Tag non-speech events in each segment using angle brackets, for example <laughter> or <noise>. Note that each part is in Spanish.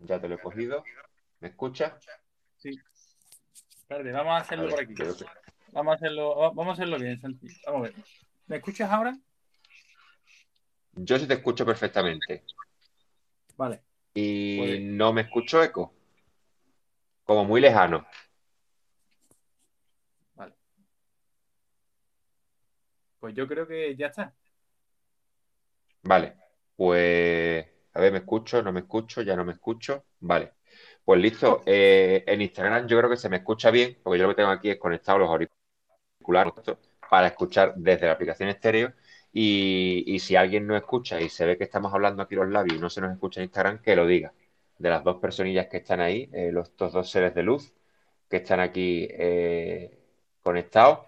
Ya te lo he cogido. ¿Me escuchas? Sí. Espérate, vamos a hacerlo por aquí. Vamos a hacerlo, vamos a hacerlo bien, Santi. Vamos a ver. ¿Me escuchas ahora? Yo sí te escucho perfectamente. Vale. Y Pues- no me escucho eco. Como muy lejano. Vale. Pues yo creo que ya está. Vale. Pues, a ver, ¿me escucho? ¿No me escucho? ¿Ya no me escucho? Vale. Pues listo. Eh, en Instagram yo creo que se me escucha bien, porque yo lo que tengo aquí es conectado los auriculares para escuchar desde la aplicación estéreo. Y, y si alguien no escucha y se ve que estamos hablando aquí los labios y no se nos escucha en Instagram, que lo diga. De las dos personillas que están ahí, eh, los, estos dos seres de luz que están aquí eh, conectados,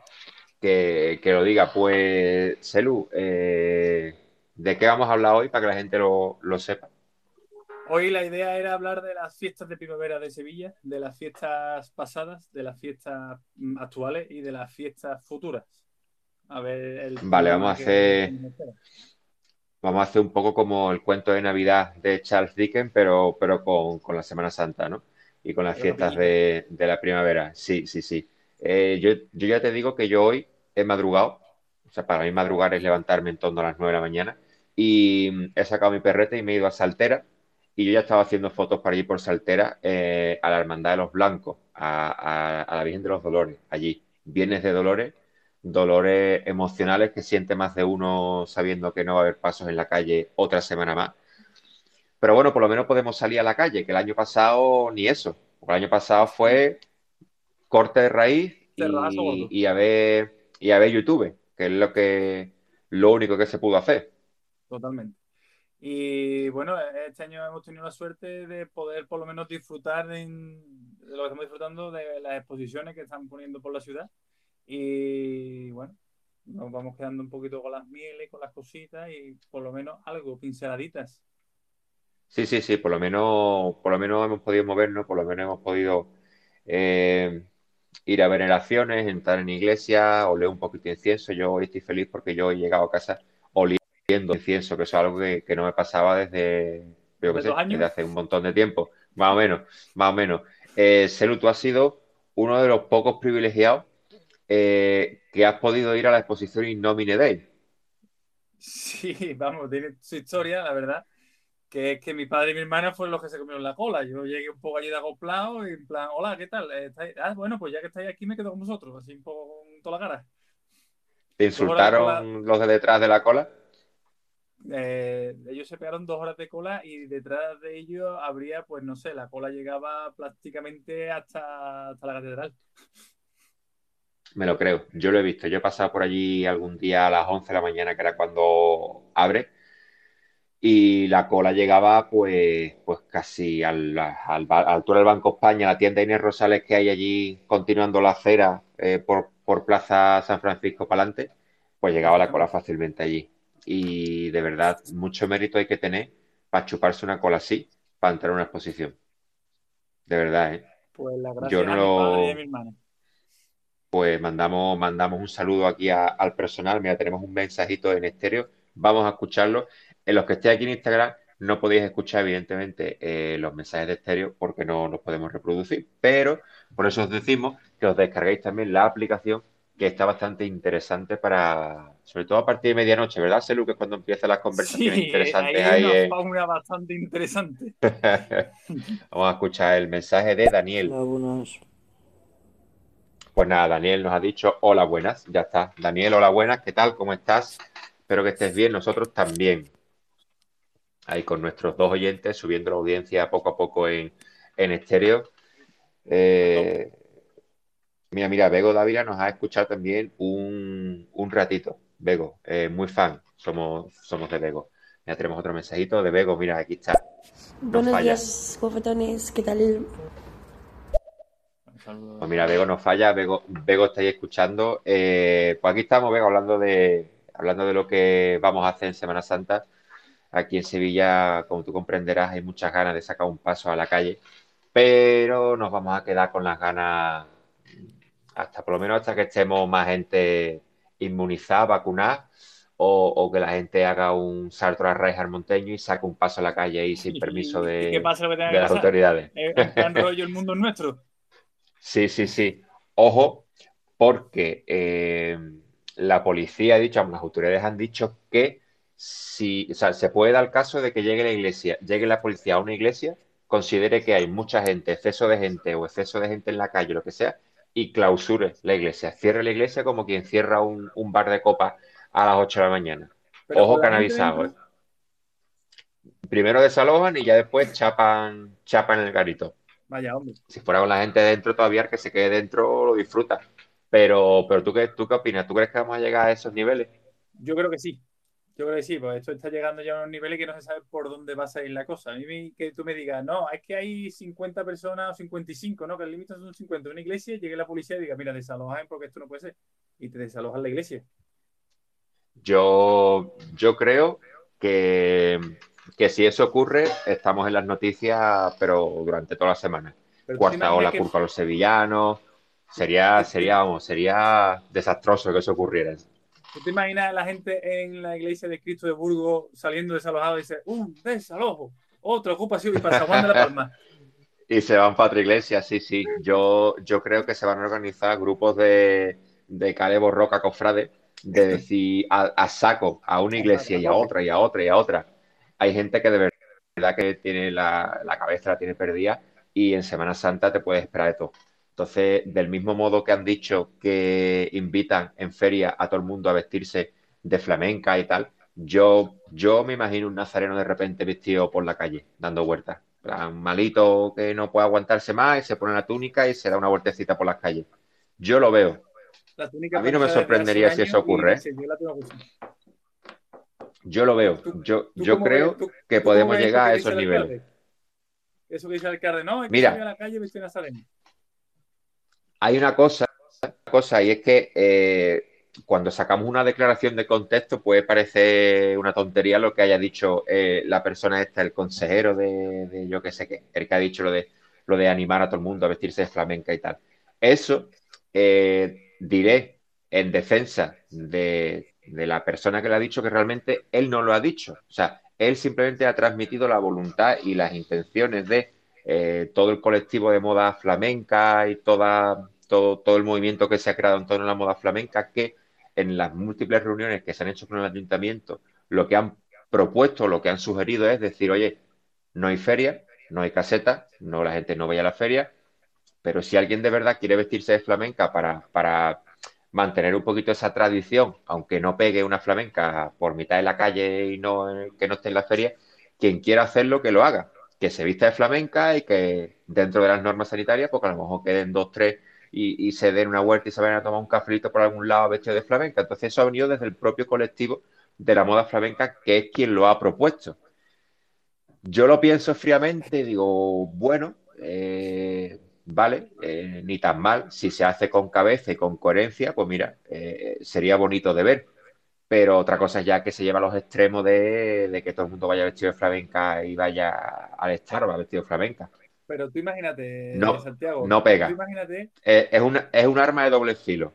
que, que lo diga. Pues, Celu, eh, ¿de qué vamos a hablar hoy para que la gente lo, lo sepa? Hoy la idea era hablar de las fiestas de primavera de Sevilla, de las fiestas pasadas, de las fiestas mm, actuales y de las fiestas futuras. A ver el Vale, vamos a hacer-. Vamos a hacer un poco como el cuento de Navidad de Charles Dickens, pero, pero con, con la Semana Santa, ¿no? Y con las fiestas de, de la primavera. Sí, sí, sí. Eh, yo, yo ya te digo que yo hoy he madrugado. O sea, para mí madrugar es levantarme en torno a las 9 de la mañana. Y he sacado mi perrete y me he ido a Saltera. Y yo ya estaba haciendo fotos para ir por Saltera eh, a la Hermandad de los Blancos, a, a- a la Virgen de los Dolores, allí. Viernes de Dolores, dolores emocionales que siente más de uno sabiendo que no va a haber pasos en la calle otra semana más. Pero bueno, por lo menos podemos salir a la calle, que el año pasado ni eso. Porque el año pasado fue corte de raíz y, y a ver, y a ver YouTube, que es lo que lo único que se pudo hacer. Totalmente. Y bueno, este año hemos tenido la suerte de poder por lo menos disfrutar de lo que estamos disfrutando de las exposiciones que están poniendo por la ciudad. Y bueno, nos vamos quedando un poquito con las mieles, con las cositas y por lo menos algo, pinceladitas. Sí, sí, sí, por lo menos, por lo menos hemos podido movernos, por lo menos hemos podido eh, ir a veneraciones, entrar en iglesia, oler un poquito de incienso. Yo hoy estoy feliz porque yo he llegado a casa oliendo incienso, que eso es algo que, que no me pasaba desde, yo qué ¿Desde sé, dos años? desde hace un montón de tiempo, más o menos, más o menos. Eh, Selu, tú has sido uno de los pocos privilegiados eh, que has podido ir a la exposición In Nomine Dei. Sí, vamos, tiene su historia, la verdad. Que es que mi padre y mi hermana fueron los que se comieron la cola. Yo llegué un poco allí de acoplado y en plan, hola, ¿qué tal? Ah, bueno, pues ya que estáis aquí me quedo con vosotros, así un poco con toda la cara. ¿Te insultaron los de detrás de la cola? Eh, ellos se pegaron dos horas de cola y detrás de ellos habría, pues no sé, la cola llegaba prácticamente hasta, hasta la catedral. Me lo creo, yo lo he visto. Yo he pasado por allí algún día a las 11 de la mañana, que era cuando abre, y la cola llegaba pues, pues casi al, al, a la altura del Banco España, la tienda Inés Rosales que hay allí continuando la acera eh, por, por Plaza San Francisco para adelante, pues llegaba la cola fácilmente allí. Y de verdad, mucho mérito hay que tener para chuparse una cola así, para entrar a una exposición. De verdad, ¿eh? Pues la Yo no a mi lo- padre y a mi hermana. pues mandamos, mandamos un saludo aquí a- al personal. Mira, tenemos un mensajito en estéreo. Vamos a escucharlo. En los que estéis aquí en Instagram no podéis escuchar, evidentemente, eh, los mensajes de estéreo porque no los podemos reproducir. Pero por eso os decimos que os descarguéis también la aplicación que está bastante interesante para, sobre todo a partir de medianoche, ¿verdad, Selu? Que es cuando empiezan las conversaciones Sí, interesantes hay ahí. una fauna bastante interesante. <laughs> <laughs> Vamos a escuchar el mensaje de Daniel. Hola, buenas. Pues nada, Daniel nos ha dicho hola buenas, ya está. Daniel, hola buenas, ¿qué tal? ¿Cómo estás? Espero que estés bien, nosotros también. Ahí con nuestros dos oyentes subiendo la audiencia poco a poco en, en estéreo. Eh, mira, mira, Bego Dávila nos ha escuchado también un, un ratito. Bego, eh, muy fan, somos, somos de Bego. Ya tenemos otro mensajito de Bego, mira, aquí está. Buenos falla. días, guapetones. ¿Qué tal? Pues mira, Bego no falla, Bego, Bego estáis escuchando. Eh, pues aquí estamos, Bego, hablando de, hablando de lo que vamos a hacer en Semana Santa. Aquí en Sevilla, como tú comprenderás, hay muchas ganas de sacar un paso a la calle, pero nos vamos a quedar con las ganas hasta por lo menos hasta que estemos más gente inmunizada, vacunada, o, que la gente haga un salto a raíz al monteño y saque un paso a la calle ahí sin <laughs> permiso de, las autoridades. ¿En rollo el mundo nuestro? <laughs> Sí, sí, sí. Ojo, porque eh, la policía ha dicho, las autoridades han dicho que si, o sea, se puede dar el caso de que llegue la iglesia, llegue la policía a una iglesia, considere que hay mucha gente, exceso de gente o exceso de gente en la calle, lo que sea, y clausure la iglesia, cierre la iglesia como quien cierra un, bar de copas a las 8 de la mañana. Ojo canalizado. ¿eh? Primero desalojan y ya después chapan, chapan el garito. Vaya, hombre. Si fuera con la gente dentro todavía, que se quede dentro lo disfruta. Pero, pero ¿tú, qué, ¿tú qué opinas? ¿Tú crees que vamos a llegar a esos niveles? Yo creo que sí. Yo creo que sí, pues esto está llegando ya a unos niveles que no se sabe por dónde va a salir la cosa. A mí que tú me digas, no, es que hay 50 personas o 55, ¿no? Que el límite son 50 en una iglesia, llegue la policía y diga, mira, desalojan porque esto no puede ser. Y te desalojan la iglesia. Yo, yo creo que, que si eso ocurre, estamos en las noticias, pero durante toda la semana. Cuarta ola culpa a los sevillanos Sería, sería, vamos, sería desastroso que eso ocurriera. ¿Tú te imaginas a la gente en la iglesia de Cristo de Burgos saliendo desalojado y dice, un desalojo, otra ocupación y para San de la Palma? <laughs> y se van para otra iglesia, sí, sí. Yo, yo creo que se van a organizar grupos de, de Calebo Roca Cofrade, de decir a, saco a una iglesia y a otra y a otra y a otra. Hay gente que de verdad que tiene la, la cabeza, la tiene perdida y en Semana Santa te puedes esperar de todo. Entonces, del mismo modo que han dicho que invitan en feria a todo el mundo a vestirse de flamenca y tal, yo, yo me imagino un nazareno de repente vestido por la calle, dando vueltas. Un malito que no puede aguantarse más y se pone la túnica y se da una vueltecita por las calles. Yo lo veo. a mí no me sorprendería si eso ocurre. ¿eh? Yo lo veo. Yo, yo creo que podemos llegar a esos niveles. Eso que dice el alcalde, no, hay que Mira, a la calle vestido nazareno hay una cosa, cosa y es que eh, cuando sacamos una declaración de contexto puede parecer una tontería lo que haya dicho eh, la persona esta, el consejero de, yo qué sé qué, el que ha dicho lo de, lo de animar a todo el mundo a vestirse de flamenca y tal. Eso eh, diré en defensa de, de la persona que le ha dicho que realmente él no lo ha dicho. O sea, él simplemente ha transmitido la voluntad y las intenciones de todo el colectivo de moda flamenca y toda, todo, el movimiento que se ha creado en torno a la moda flamenca, que en las múltiples reuniones que se han hecho con el ayuntamiento, lo que han propuesto, lo que han sugerido es decir, oye, no hay feria, no hay caseta, no la gente no vaya a la feria, pero si alguien de verdad quiere vestirse de flamenca para, para mantener un poquito esa tradición, aunque no pegue una flamenca por mitad de la calle y no que no esté en la feria, quien quiera hacerlo que lo haga, que se vista de flamenca y que dentro de las normas sanitarias, porque a lo mejor queden dos, tres y, se den una vuelta y se vayan a tomar un cafelito por algún lado vestido de flamenca. Entonces eso ha venido desde el propio colectivo de la moda flamenca, que es quien lo ha propuesto. Yo lo pienso fríamente, digo, bueno, eh, vale, eh, ni tan mal. Si se hace con cabeza y con coherencia, pues mira, eh, sería bonito de ver. Pero otra cosa es ya que se lleva a los extremos de, de, que todo el mundo vaya vestido de flamenca y vaya al estar va vestido de flamenca. Pero tú imagínate, no, Santiago. No pega. imagínate. Eh, es, una, es un arma de doble filo.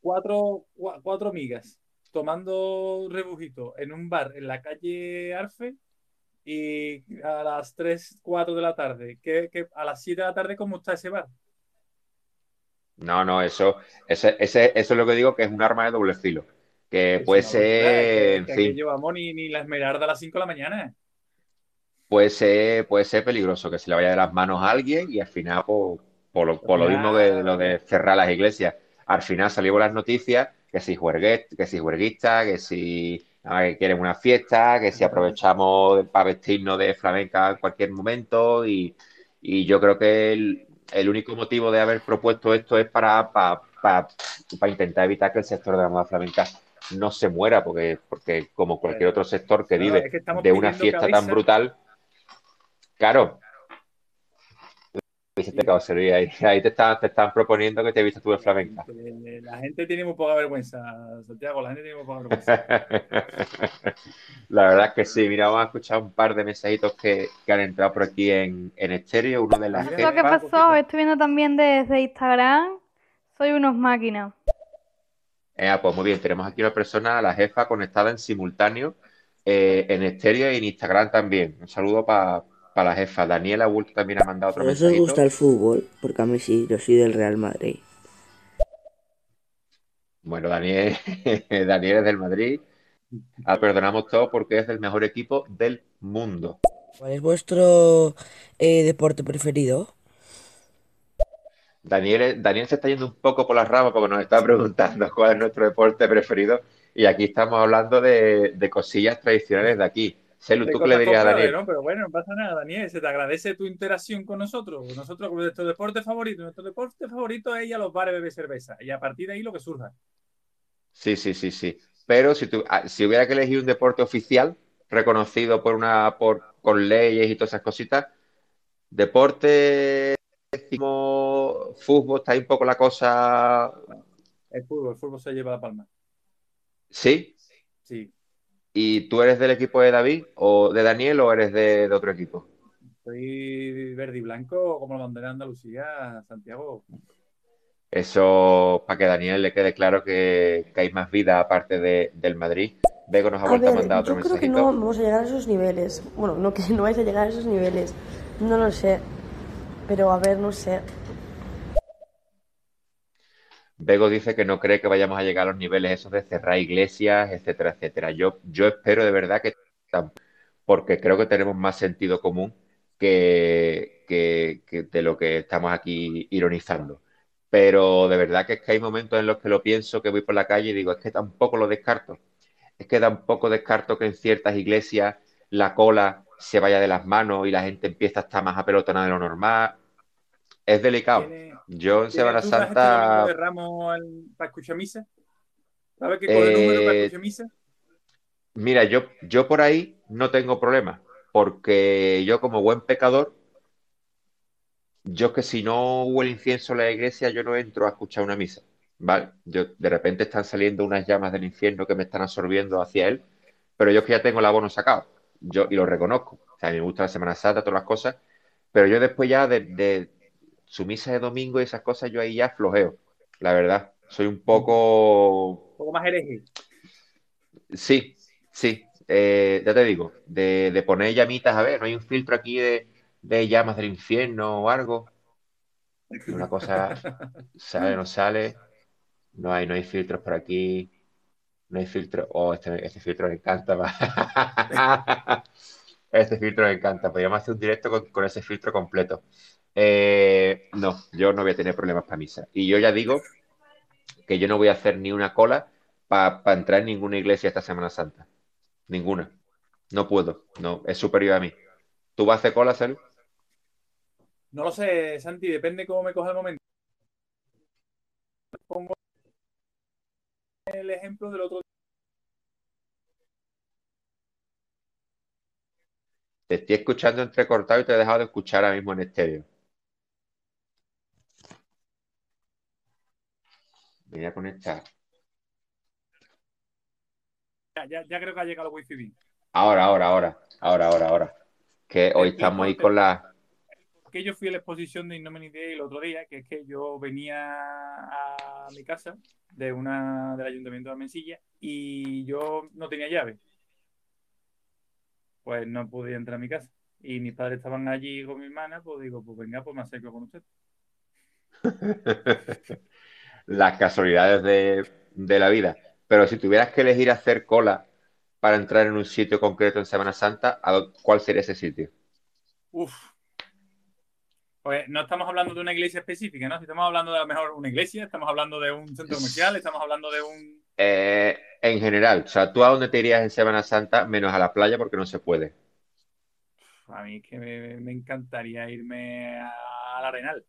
Cuatro, cuatro amigas tomando rebujito en un bar en la calle Arfe y a las 3, 4 de la tarde. ¿Qué, a las 7 de la tarde, ¿cómo está ese bar? No, no, eso, ese, ese, eso es lo que digo que es un arma de doble filo. Que puede ser. En llevamos ni, ni la esmeralda a las 5 de la mañana puede ser, puede ser peligroso, que se le vaya de las manos a alguien y al final, pues, por, lo, por lo mismo que lo de cerrar las iglesias, al final salimos las noticias que si juerguista, que si juerguista, que si quieren una fiesta, que si aprovechamos para vestirnos de flamenca en cualquier momento y, yo creo que el, único motivo de haber propuesto esto es para, para, para, intentar evitar que el sector de la moda flamenca no se muera, porque, porque como cualquier otro sector que vive de una fiesta tan brutal, Claro. Ahí, te, están, te están proponiendo que te vistas tú de flamenca. La gente tiene muy poca vergüenza, Santiago, la gente tiene muy poca vergüenza. <laughs> la verdad es que sí. Mira, vamos a escuchar un par de mensajitos que, han entrado por aquí en, en estéreo. Uno de las ¿Qué pasó? Estoy viendo también desde Instagram. Soy unos máquinas. Eh, pues muy bien, tenemos aquí una persona, la jefa, conectada en simultáneo eh, en estéreo y en Instagram también. Un saludo para la jefa. Daniela Wult también ha mandado otro ¿A mensaje. os gusta el fútbol? Porque a mí sí, yo soy del Real Madrid. Bueno, Daniel, <laughs> Daniel es del Madrid. Ah, perdonamos todo porque es el mejor equipo del mundo. ¿Cuál es vuestro eh, deporte preferido? Daniel, Daniel se está yendo un poco por las ramas porque nos está preguntando cuál es nuestro deporte preferido y aquí estamos hablando de, de cosillas tradicionales de aquí. Celu, ¿tú qué le dirías a Daniel? ¿no? Pero bueno, no pasa nada, Daniel. Se te agradece tu interacción con nosotros. Nosotros, con nuestro deporte favorito. Nuestro deporte favorito es ir a los bares beber cerveza. Y a partir de ahí lo que surja. Sí, sí, sí, sí. Pero si, tú, ah, si hubiera que elegir un deporte oficial reconocido por una, por, con leyes y todas esas cositas, deporte, decimos, fútbol, está ahí un poco la cosa. El fútbol, el fútbol se lleva la palma. Sí. Sí. ¿Y tú eres del equipo de David o de Daniel o eres de, de otro equipo? Soy verde y blanco como la bandera de Andalucía, Santiago. Eso para que a Daniel le quede claro que, que hay más vida aparte de, del Madrid. Bego nos ha A vuelto a mandar otro yo creo que no vamos a llegar a esos niveles. Bueno, no que <laughs> no vais a llegar a esos niveles. No lo sé. Pero a ver, no sé. Bego dice que no cree que vayamos a llegar a los niveles esos de cerrar iglesias, etcétera, etcétera. Yo, yo espero de verdad que porque creo que tenemos más sentido común que, que- de lo que estamos aquí ironizando. Pero de verdad que es que hay momentos en los que lo pienso, que voy por la calle y digo, es que tampoco lo descarto. Es que tampoco descarto que en ciertas iglesias la cola se vaya de las manos y la gente empieza a estar más apelotonada de lo normal. Es delicado. ¿Tienes, Yo en Semana ¿tienes dudas este Santa... de Ramos al- para escuchar misa? ¿Sabes qué coge número para Eh, escuchar misa? Mira, yo, yo por ahí no tengo problema, porque yo como buen pecador, yo que si no huele incienso en la iglesia, yo no entro a escuchar una misa, ¿vale? Yo, de repente están saliendo unas llamas del infierno que me están absorbiendo hacia él, pero yo es que ya tengo el abono sacado, yo, y lo reconozco. O sea, a mí me gusta la Semana Santa, todas las cosas, pero yo después ya de, de su misa de domingo y esas cosas, yo ahí ya flojeo, la verdad. Soy un poco Un poco más hereje. Sí, sí, eh, ya te digo, de, de poner llamitas, a ver, no hay un filtro aquí de, de llamas del infierno o algo. Una cosa sale, no sale, no hay, no hay filtros por aquí, no hay filtro. Oh, este, este filtro me encanta. <laughs> Este filtro me encanta. Podríamos hacer un directo con, con ese filtro completo. Eh, no, yo no voy a tener problemas para misa. Y yo ya digo que yo no voy a hacer ni una cola para entrar en ninguna iglesia esta Semana Santa. Ninguna. No puedo. No, es superior a mí. ¿Tú vas a hacer cola, Celu? No lo sé, Santi, depende cómo me coja el momento. Pongo el ejemplo del otro Te estoy escuchando entrecortado y te he dejado de escuchar ahora mismo en estéreo. Voy a conectar. Ya, ya, ya creo que ha llegado el wifi bien. Ahora, ahora, ahora. Ahora, ahora, ahora. Que hoy estamos ahí con la. Que yo fui a la exposición de Innomini Day el otro día, que es que yo venía a mi casa de una del Ayuntamiento de Almensilla y yo no tenía llave. Pues no pude entrar a mi casa. Y mis padres estaban allí con mi hermana, pues digo, pues venga, pues me acerco con usted. <laughs> las casualidades de, de la vida. Pero si tuvieras que elegir hacer cola para entrar en un sitio concreto en Semana Santa, ¿a dó- ¿cuál sería ese sitio? Uf. Pues no estamos hablando de una iglesia específica, ¿no? Si estamos hablando de a lo mejor una iglesia, estamos hablando de un centro comercial, estamos hablando de un... Eh, en general, o sea, ¿tú a dónde te irías en Semana Santa menos a la playa porque no se puede? A mí es que me, me encantaría irme a- al Arenal.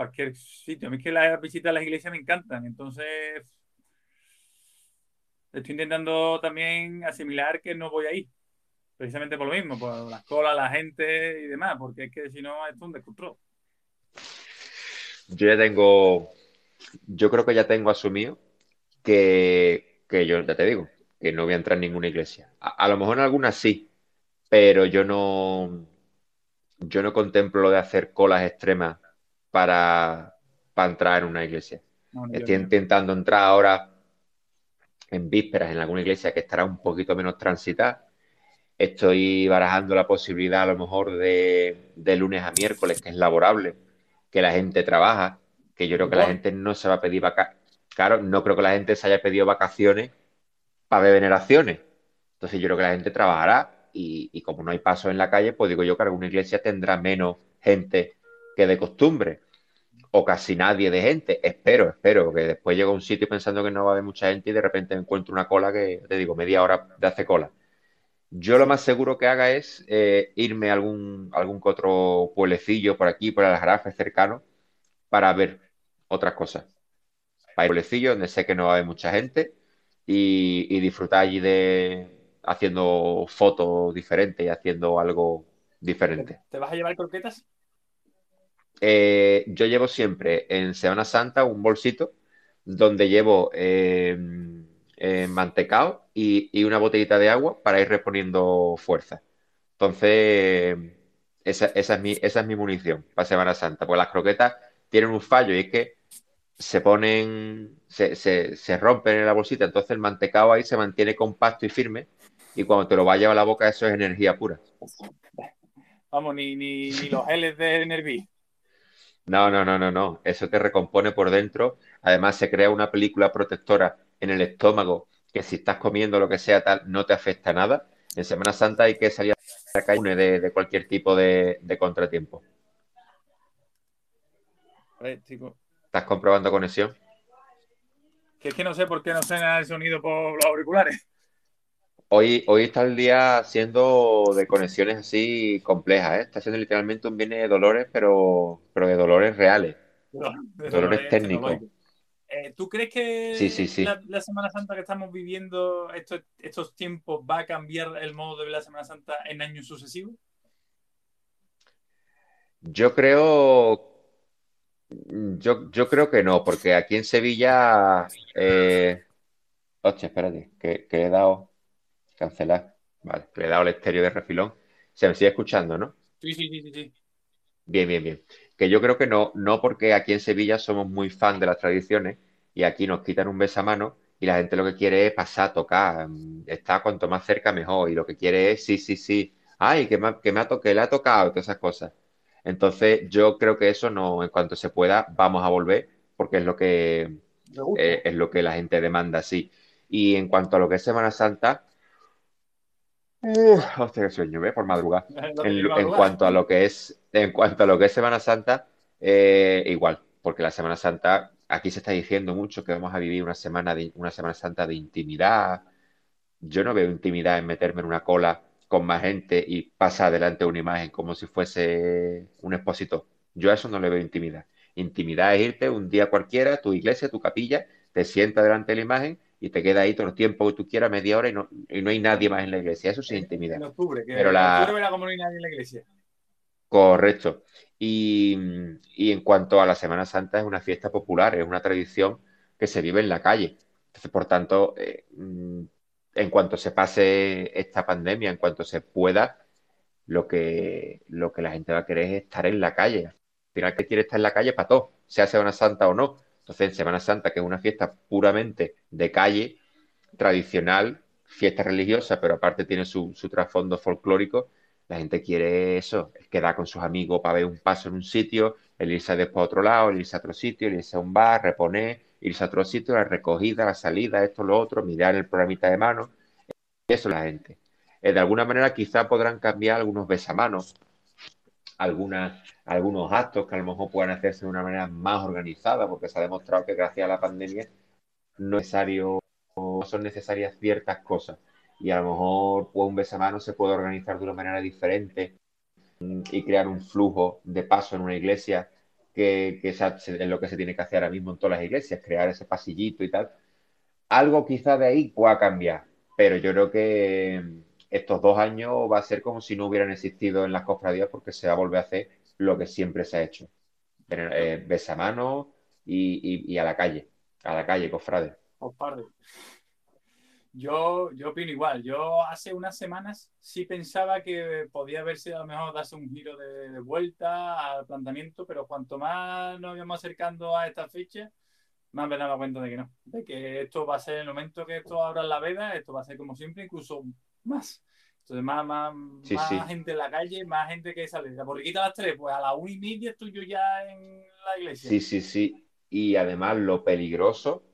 Cualquier sitio. A mí es que las visitas a las iglesias me encantan. Entonces, estoy intentando también asimilar que no voy a ir. Precisamente por lo mismo, por las colas, la gente y demás, porque es que si no, es un descontrol. Yo ya tengo, yo creo que ya tengo asumido que, que yo, ya te digo, que no voy a entrar en ninguna iglesia. A, lo mejor en algunas sí, pero yo no, yo no contemplo lo de hacer colas extremas para, para entrar en una iglesia. Estoy intentando entrar ahora en vísperas en alguna iglesia que estará un poquito menos transitada. Estoy barajando la posibilidad a lo mejor de, de lunes a miércoles, que es laborable, que la gente trabaja, que yo creo que la gente no se va a pedir vacaciones. Claro, no creo que la gente se haya pedido vacaciones para ver veneraciones. Entonces yo creo que la gente trabajará y, y como no hay paso en la calle, pues digo yo que alguna iglesia tendrá menos gente que de costumbre o casi nadie de gente. Espero, espero, que después llego a un sitio pensando que no va a haber mucha gente y de repente encuentro una cola que, te digo, media hora de hace cola. Yo lo más seguro que haga es eh, irme a algún, algún otro pueblecillo por aquí, por el Jarafe cercano, para ver otras cosas. Para ir donde sé que no va a haber mucha gente y, disfrutar allí de haciendo fotos diferentes y haciendo algo diferente. ¿Te vas a llevar croquetas? Eh, yo llevo siempre en Semana Santa un bolsito donde llevo eh, eh, mantecado y, una botellita de agua para ir reponiendo fuerza. Entonces, esa, es mi, munición para Semana Santa, porque las croquetas tienen un fallo y es que se ponen, se, rompen en la bolsita, entonces el mantecado ahí se mantiene compacto y firme y cuando te lo vayas a la boca eso es energía pura. Vamos, ni, ni, los geles de Nervi. No, no, no, no, no. Eso te recompone por dentro. Además, se crea una película protectora en el estómago que si estás comiendo lo que sea tal, no te afecta nada. En Semana Santa hay que salir a la calle de, de cualquier tipo de, contratiempo. ¿Estás comprobando conexión? Que es que no sé por qué no suena el sonido por los auriculares. Hoy, hoy está el día siendo de conexiones así complejas, ¿eh? Está siendo literalmente un viene de dolores, pero, pero de dolores reales. dolores, técnicos. Eh, ¿Tú crees que La, Semana Santa que estamos viviendo, estos, estos tiempos, va a cambiar el modo de ver la Semana Santa en años sucesivos? Yo creo. Yo, yo creo que no, porque aquí en Sevilla. Eh... Hostia, espérate, que, que he dado. Cancelar. Vale, le he dado el estéreo de refilón. Se me sigue escuchando, ¿no? Sí, sí, sí, sí. Bien, bien, bien. Que yo creo que no, no porque aquí en Sevilla somos muy fan de las tradiciones y aquí nos quitan un besamano y la gente lo que quiere es pasar, tocar, está cuanto más cerca mejor y lo que quiere es sí, sí, sí, ay, que me, que me ha, que le ha tocado y todas esas cosas. Entonces yo creo que eso no, en cuanto se pueda, vamos a volver porque es lo que, eh, es lo que la gente demanda, sí. Y en cuanto a lo que es Semana Santa, hostia, qué sueño, ¿ves? Por madrugada. <laughs> En, cuanto a lo que es, en cuanto a lo que es Semana Santa, eh, igual, porque la Semana Santa, aquí se está diciendo mucho que vamos a vivir una semana de, una Semana Santa de intimidad. Yo no veo intimidad en meterme en una cola con más gente y pasar delante de una imagen como si fuese un expositor. Yo a eso no le veo intimidad. Intimidad es irte un día cualquiera, tu iglesia, tu capilla, te sientas delante de la imagen y te queda ahí todo el tiempo que tú quieras, media hora, y no, y no hay nadie más en la iglesia. Eso sí es intimidad. En octubre, que Pero la... octubre como no hay nadie en la iglesia. Correcto. Y, en cuanto a la Semana Santa, es una fiesta popular, es una tradición que se vive en la calle. Entonces, por tanto, eh, mm, en cuanto se pase esta pandemia, en cuanto se pueda, lo que, lo que la gente va a querer es estar en la calle. Al final, que quiere estar en la calle para todo, sea Semana Santa o no. Entonces, en Semana Santa, que es una fiesta puramente de calle, tradicional, fiesta religiosa, pero aparte tiene su, trasfondo folclórico, la gente quiere eso, quedar con sus amigos para ver un paso en un sitio, el irse después a otro lado, el irse a otro sitio, el irse a un bar, reponer, irse a otro sitio, la recogida, la salida, esto, lo otro, mirar el programita de mano. Eso es la gente. Eh, de alguna manera quizá podrán cambiar algunos besamanos, algunas, algunos actos que a lo mejor puedan hacerse de una manera más organizada, porque se ha demostrado que gracias a la pandemia no, necesario, son necesarias ciertas cosas. Y a lo mejor pues, un besamano se puede organizar de una manera diferente y crear un flujo de paso en una iglesia que, que es lo que se tiene que hacer ahora mismo en todas las iglesias, crear ese pasillito y tal. Algo quizá de ahí pueda cambiar, pero yo creo que estos dos años va a ser como si no hubieran existido en las cofradías porque se va a volver a hacer lo que siempre se ha hecho. Eh, besamano y, a la calle, a la calle, cofrade. Yo, yo opino igual. Yo hace unas semanas sí pensaba que podía verse a lo mejor darse un giro de, vuelta al planteamiento, pero cuanto más nos íbamos acercando a esta fecha, me han dado cuenta de que no. De que esto va a ser el momento que esto abra la veda, esto va a ser como siempre, incluso más. Entonces, más, más, Sí, más sí. gente en la calle, más gente que sale. La borriquita a las tres, pues a las una y media estoy yo ya en la iglesia. Sí, sí, sí. Y además lo peligroso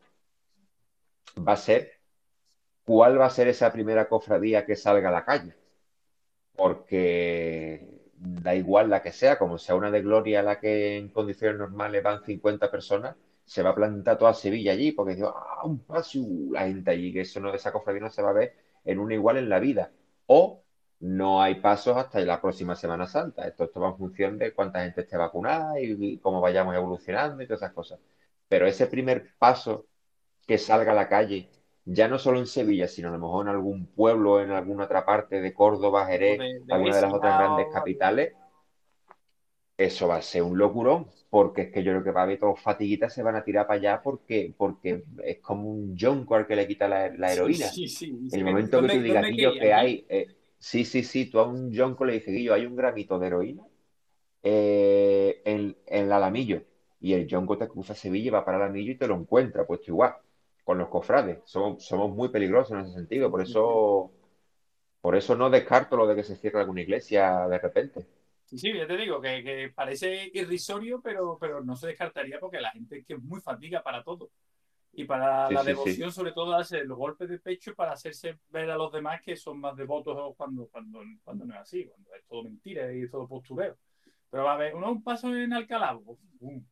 va a ser cuál va a ser esa primera cofradía que salga a la calle. Porque da igual la que sea, como sea una de gloria la que en condiciones normales van 50 personas, se va a plantar toda Sevilla allí, porque digo, ah, un paso, la gente allí, que eso no, esa cofradía no se va a ver en una igual en la vida. O no hay pasos hasta la próxima Semana Santa. Esto, esto va en función de cuánta gente esté vacunada y, y cómo vayamos evolucionando y todas esas cosas. Pero ese primer paso que salga a la calle, ya no solo en Sevilla, sino a lo mejor en algún pueblo, en alguna otra parte de Córdoba, Jerez, de, de alguna de las otras grandes capitales, eso va a ser un locurón, porque es que yo creo que va a haber todos fatiguitas, se van a tirar para allá porque, porque es como un jonco al que le quita la, la heroína. Sí, sí, sí. El momento que ¿dónde, tú digas, Guillo, que hay, eh, sí, sí, sí, tú a un jonco le dices, Guillo, hay un gramito de heroína eh, en, en el Alamillo. Y el jonco te cruza Sevilla y va para el Alamillo y te lo encuentra, pues igual, con los cofrades. Somos, somos muy peligrosos en ese sentido, por eso, por eso no descarto lo de que se cierre alguna iglesia de repente. Sí, sí, ya te digo, que, que parece irrisorio, pero, pero no se descartaría porque la gente es que es muy fatiga para todo. Y para Sí, la sí, sí. devoción, sobre todo, darse los golpes de pecho para hacerse ver a los demás que son más devotos cuando, cuando, cuando no es así, cuando es todo mentira y es todo postureo. Pero va a haber uno, un paso en Alcalá, boom,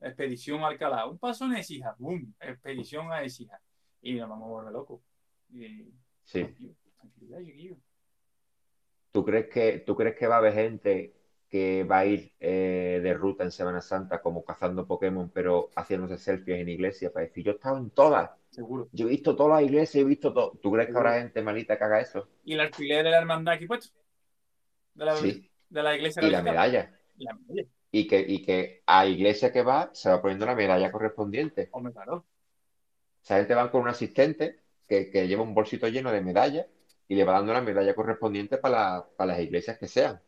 expedición a Alcalá, un paso en Écija, boom, expedición a Écija. Y nos vamos a volver locos. Y, Sí. tranquilidad. ¿Tú crees que, tú crees que va a haber gente que va a ir eh, de ruta en Semana Santa como cazando Pokémon, pero haciéndose selfies en iglesias para decir, yo he estado en todas, Seguro. yo he visto todas las iglesias, he visto todo. ¿Tú crees que habrá gente malita que haga eso? Y el alfiler de la hermandad aquí puesto. De la, Sí. de la iglesia Y la medalla. Y la medalla. Y que, y que a iglesia que va se va poniendo la medalla correspondiente. Hombre, claro. Esa gente va con un asistente que, que lleva un bolsito lleno de medallas y le va dando la medalla correspondiente para, para las iglesias que sean.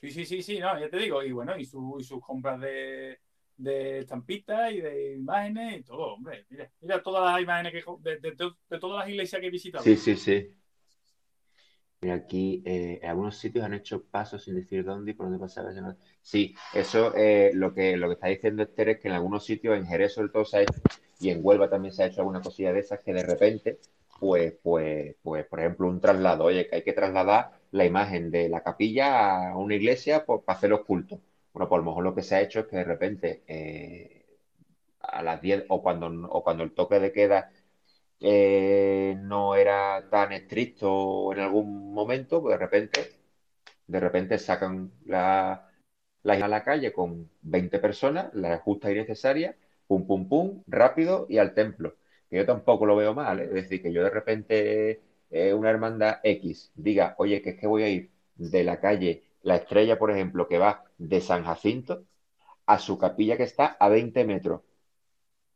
Sí, sí, sí, sí, no, ya te digo. Y bueno, y, su- y sus compras de, de estampitas y de imágenes y todo, hombre. Mira, mira todas las imágenes que, de, de, todas las iglesias que he visitado. Sí, sí, sí. Mira, aquí eh, en algunos sitios han hecho pasos sin decir dónde y por dónde no- Sí, eso eh, lo que, lo que está diciendo Esther es que en algunos sitios, en Jerez sobre todo se ha hecho, y en Huelva también se ha hecho alguna cosilla de esas que de repente, pues, pues, pues, por ejemplo, un traslado, oye, que hay que trasladar la imagen de la capilla a una iglesia para hacer los cultos. Bueno, pues a lo mejor lo que se ha hecho es que de repente eh, a las 10 o cuando, o cuando el toque de queda eh, no era tan estricto en algún momento, pues de repente, de repente sacan la, la a la calle con 20 personas, la justa y necesaria, pum, pum, pum, rápido y al templo. Que yo tampoco lo veo mal, ¿eh? Es decir, que yo de repente eh, una hermandad X diga, oye, que es que voy a ir de la calle La Estrella, por ejemplo, que va de San Jacinto a su capilla que está a 20 metros.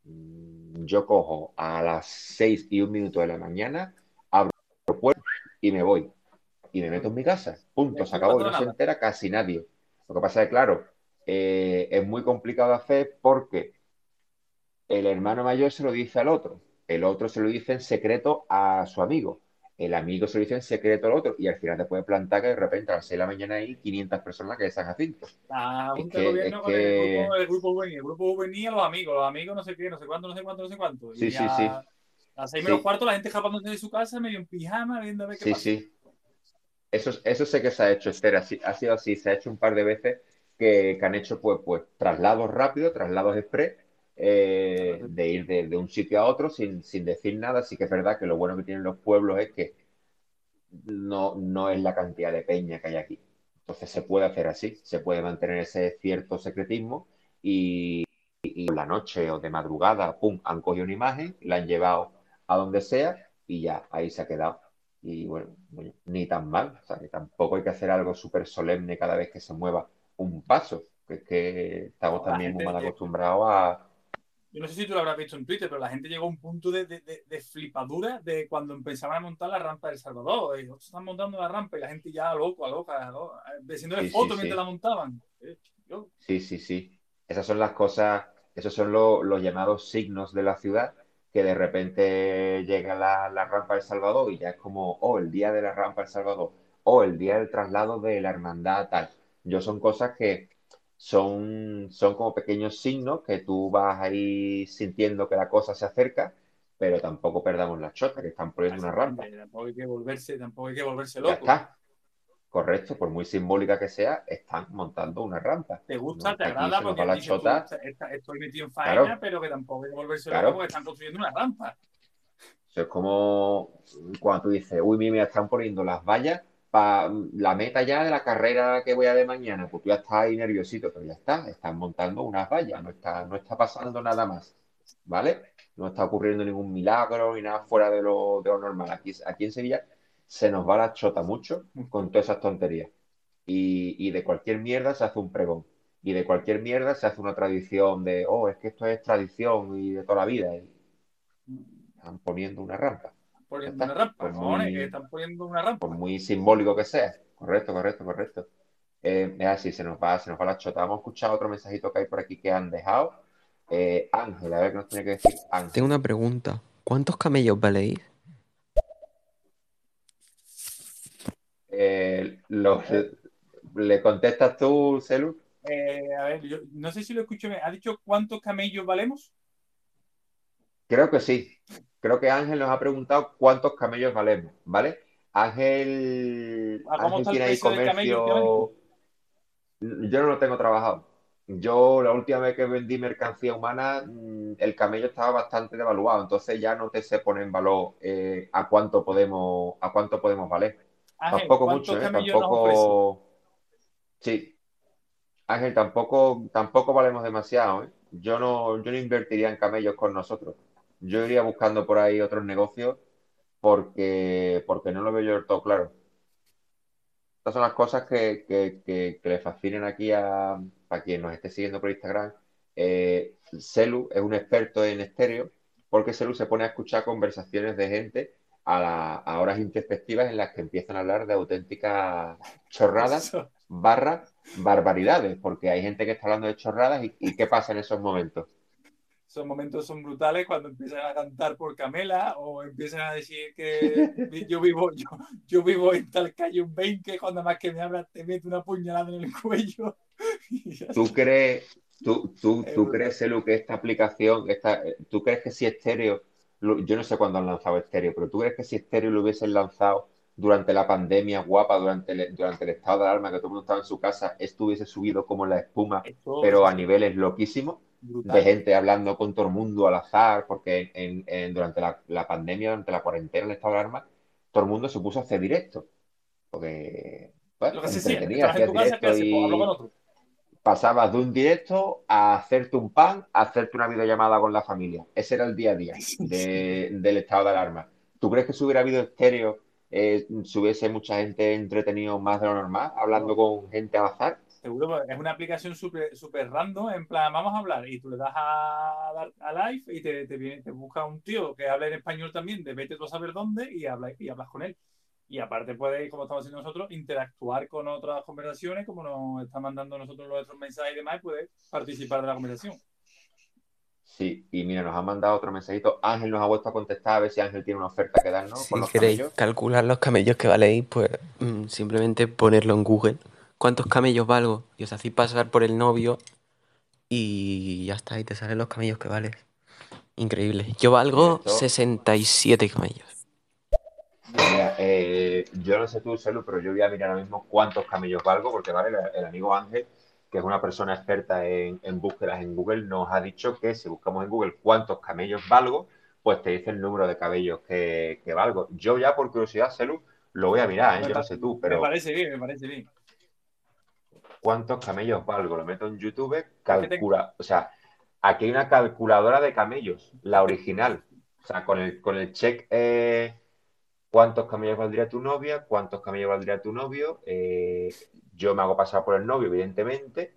Mm, Yo cojo a las 6 y un minuto de la mañana, abro el puerto y me voy. Y me meto en mi casa. Punto, se acabó. Y no se entera casi nadie. Lo que pasa es que, claro, eh, es muy complicado de hacer porque el hermano mayor se lo dice al otro, el otro se lo dice en secreto a su amigo, el amigo se lo dice en secreto al otro, y al final te puede plantar que de repente a las 6 de la mañana hay 500 personas que de San Jacinto. La Es Junta de Gobierno con que- el grupo, el grupo juvenil. El grupo juvenil a los amigos. Los amigos no sé qué, no sé cuánto, no sé cuánto, no sé cuánto. Sí, y sí, sí. a las seis Sí. menos cuarto la gente escapándose de su casa, medio en pijama, viendo a ver qué Sí, pasa. sí. Eso, eso sé que se ha hecho, Esther, así- ha sido así, se ha hecho un par de veces que, que han hecho pues, pues traslados rápidos, traslados express, eh, de ir de, de un sitio a otro sin, sin decir nada. Sí que es verdad que lo bueno que tienen los pueblos es que no, no es la cantidad de peña que hay aquí. Entonces se puede hacer así, se puede mantener ese cierto secretismo y, y por la noche o de madrugada, pum, han cogido una imagen, la han llevado a donde sea y ya, ahí se ha quedado. Y bueno, ni tan mal, o sea, que tampoco hay que hacer algo súper solemne cada vez que se mueva un paso, que es que estamos también muy mal acostumbrados a... Yo no sé si tú lo habrás visto en Twitter, pero la gente llegó a un punto de, de, de- de flipadura de cuando empezaban a montar la rampa del Salvador. Y otros están montando la rampa y la gente ya loco, a loca, haciéndole Sí, fotos sí. mientras la montaban. Eh, yo- Sí, sí, sí. Esas son las cosas, Esos son lo- los llamados signos de la ciudad, que de repente llega la, la rampa del Salvador y ya es como, oh, el día de la rampa del Salvador, o el día del traslado de la hermandad tal. Yo son cosas que son, son como pequeños signos que tú vas ahí sintiendo que la cosa se acerca, pero tampoco perdamos la chota, que están poniendo una rampa. Tampoco hay que volverse, tampoco hay que volverse Ya loco. está. Correcto, por muy simbólica que sea, están montando una rampa. Te gusta, te agrada porque la dices tú, chota. "Esta- estoy metido en faena, Claro. pero que tampoco hay que volverse Claro. loco porque están construyendo una rampa. Eso es como cuando tú dices, uy, mira, están poniendo las vallas la meta ya de la carrera que voy a de mañana. Pues tú ya estás ahí nerviosito, pero ya está, están montando unas vallas, no está, no está pasando nada más, ¿vale? No está ocurriendo ningún milagro ni nada fuera de lo, de lo normal. Aquí, aquí en Sevilla se nos va la chota mucho con todas esas tonterías. Y, y de cualquier mierda se hace un pregón. Y de cualquier mierda se hace una tradición de, oh, es que esto es tradición y de toda la vida. Y están poniendo una rampa. Poniendo una rampa, muy- que están poniendo una rampa. por muy simbólico que sea. Correcto, correcto, correcto. Eh, es así, se nos va, se nos va la chota. Vamos a escuchar otro mensajito que hay por aquí que han dejado. Eh, Ángel, a ver qué nos tiene que decir Ángel. Tengo una pregunta. ¿Cuántos camellos valéis? Eh, lo- ¿le contestas tú, Celu? Eh, a ver, yo no sé si lo escucho bien. ¿Ha dicho cuántos camellos valemos? Creo que sí. Creo que Ángel nos ha preguntado cuántos camellos valemos, ¿vale? Ángel, Ah, ¿cómo Ángel tiene ahí camello comercio. Yo no lo tengo trabajado. Yo la última vez que vendí mercancía humana, mm, el camello estaba bastante devaluado, entonces ya no te sé poner en valor eh, a cuánto podemos, a cuánto podemos valer. Ángel, Tampoco ¿cuántos mucho, ¿eh? Tampoco. Sí. Ángel, tampoco, tampoco valemos demasiado, ¿eh? Yo no, yo no invertiría en camellos con nosotros. Yo iría buscando por ahí otros negocios porque, porque no lo veo yo del todo claro. Estas son las cosas que, que, que, que le fascinan aquí a, a quien nos esté siguiendo por Instagram. Eh, Celu es un experto en estéreo porque Celu se pone a escuchar conversaciones de gente a, la- a horas introspectivas en las que empiezan a hablar de auténticas chorradas barra barbaridades, porque hay gente que está hablando de chorradas y, y ¿qué pasa en esos momentos? Esos momentos son brutales cuando empiezan a cantar por Camela o empiezan a decir que yo vivo, yo, yo vivo en tal calle un 20, cuando más que me hablas te meto una puñalada en el cuello. <laughs> ¿Tú crees, tú, tú, tú crees, Celu, que esta aplicación, esta, tú crees que si Estéreo, yo no sé cuándo han lanzado Estéreo, pero tú crees que si Estéreo lo hubiesen lanzado durante la pandemia guapa, durante el, durante el estado de alarma, que todo el mundo estaba en su casa, esto hubiese subido como la espuma, Esto pero a es niveles loquísimos? Brutal. de gente hablando con todo el mundo al azar, porque en, en- durante la, la pandemia, durante la cuarentena, el estado de alarma, todo el mundo se puso a hacer directo. Porque, bueno, Lo que se siente, entretenía, estás en tu hacías casa, ¿qué directo? Pues con y pasabas de un directo a hacerte un pan, a hacerte una videollamada con la familia. Ese era el día a día de- del estado de alarma. ¿Tú crees que si hubiera habido estéreo, eh, si hubiese mucha gente entretenido más de lo normal, hablando con gente al azar? Seguro, porque es una aplicación súper super random, en plan, vamos a hablar, y tú le das a, dar a live y te, te, viene, te busca un tío que habla en español también, de vete tú a saber dónde, y, habla, y hablas con él. Y aparte puedes, como estamos haciendo nosotros, interactuar con otras conversaciones, como nos está mandando nosotros los otros mensajes y demás, y puedes participar de la conversación. Sí, y mira, nos ha mandado otro mensajito. Ángel nos ha vuelto a contestar a ver si Ángel tiene una oferta que darnos Si con los queréis camellos. calcular los camellos que valéis, pues mm, simplemente ponerlo en Google. ¿Cuántos camellos valgo? Y os hacéis pasar por el novio y ya está, y te salen los camellos que vales. Increíble. Yo valgo Esto- 67 camellos. Mira, eh, yo no sé tú, Celu, pero yo voy a mirar ahora mismo cuántos camellos valgo, porque vale, el, el amigo Ángel, que es una persona experta en, en búsquedas en Google, nos ha dicho que si buscamos en Google cuántos camellos valgo, pues te dice el número de cabellos que, que valgo. Yo ya por curiosidad, Celu, lo voy a mirar, ¿eh? Me Yo no sé tú, Me pero parece bien, me parece bien. ¿Cuántos camellos valgo? Lo meto en YouTube, calcula, o sea, aquí hay una calculadora de camellos, la original. O sea, con el, con el check, eh, ¿cuántos camellos valdría tu novia? ¿Cuántos camellos valdría tu novio? Eh, yo me hago pasar por el novio, evidentemente.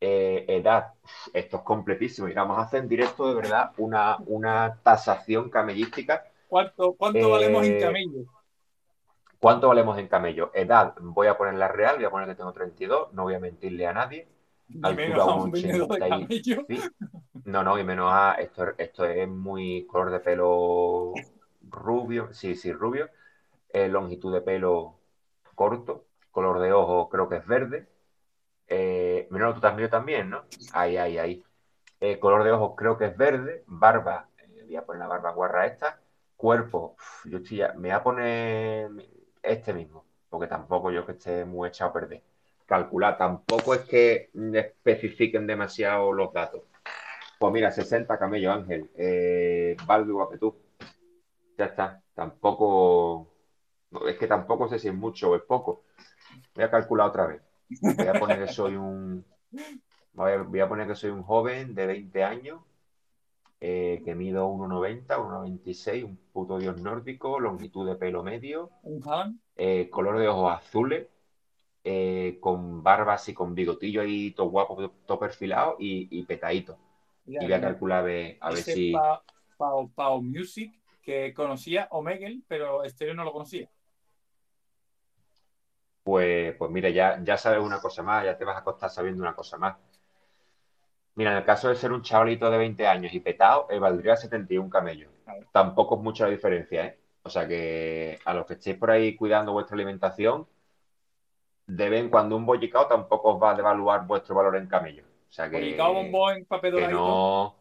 Eh, edad, esto es completísimo. Y vamos a hacer en directo de verdad una, una tasación camellística. ¿Cuánto, cuánto valemos en camello? ¿Cuánto valemos en camello? Edad, voy a poner la real, voy a poner que tengo 32, no voy a mentirle a nadie. Altura menos a un 1,80 vendedor de y- camello. Sí. No, no, y menos a esto, esto es muy color de pelo rubio, sí, sí, rubio, eh, longitud de pelo corto, color de ojo creo que es verde. Eh, mira, tú también, también, ¿no? Ahí, ahí, ahí. Eh, color de ojos creo que es verde, barba, eh, voy a poner la barba guarra esta, cuerpo, uf, yo estoy ya- me voy a poner este mismo, porque tampoco yo que esté muy echado a perder. Calcular, tampoco es que especifiquen demasiado los datos. Pues mira, 60 camellos, Ángel. Eh, Baldu, igual que tú. Ya está. Tampoco. es que tampoco sé si es mucho o es poco. Voy a calcular otra vez. Voy a poner que soy un. Voy a poner que soy un joven de 20 años. Eh, que mido 1,90, 1,96, un puto dios nórdico, longitud de pelo medio, eh, color de ojos azules, eh, con barbas y con bigotillo ahí, todo guapo, todo perfilado y, y petadito. Y voy a calcular a ver, a ver si. Pa- Pau, Pau Music que conocía Omegle, pero Stereo no lo conocía. Pues, pues mira, ya, ya sabes una cosa más, ya te vas a acostar sabiendo una cosa más. Mira, en el caso de ser un chavalito de 20 años y petado, eh, valdría 71 camellos. Tampoco es mucha la diferencia, ¿eh? O sea que a los que estéis por ahí cuidando vuestra alimentación, de vez en cuando un bollicao tampoco os va a devaluar vuestro valor en camellos. O sea que, Publicado bombón, papel que doradito. no.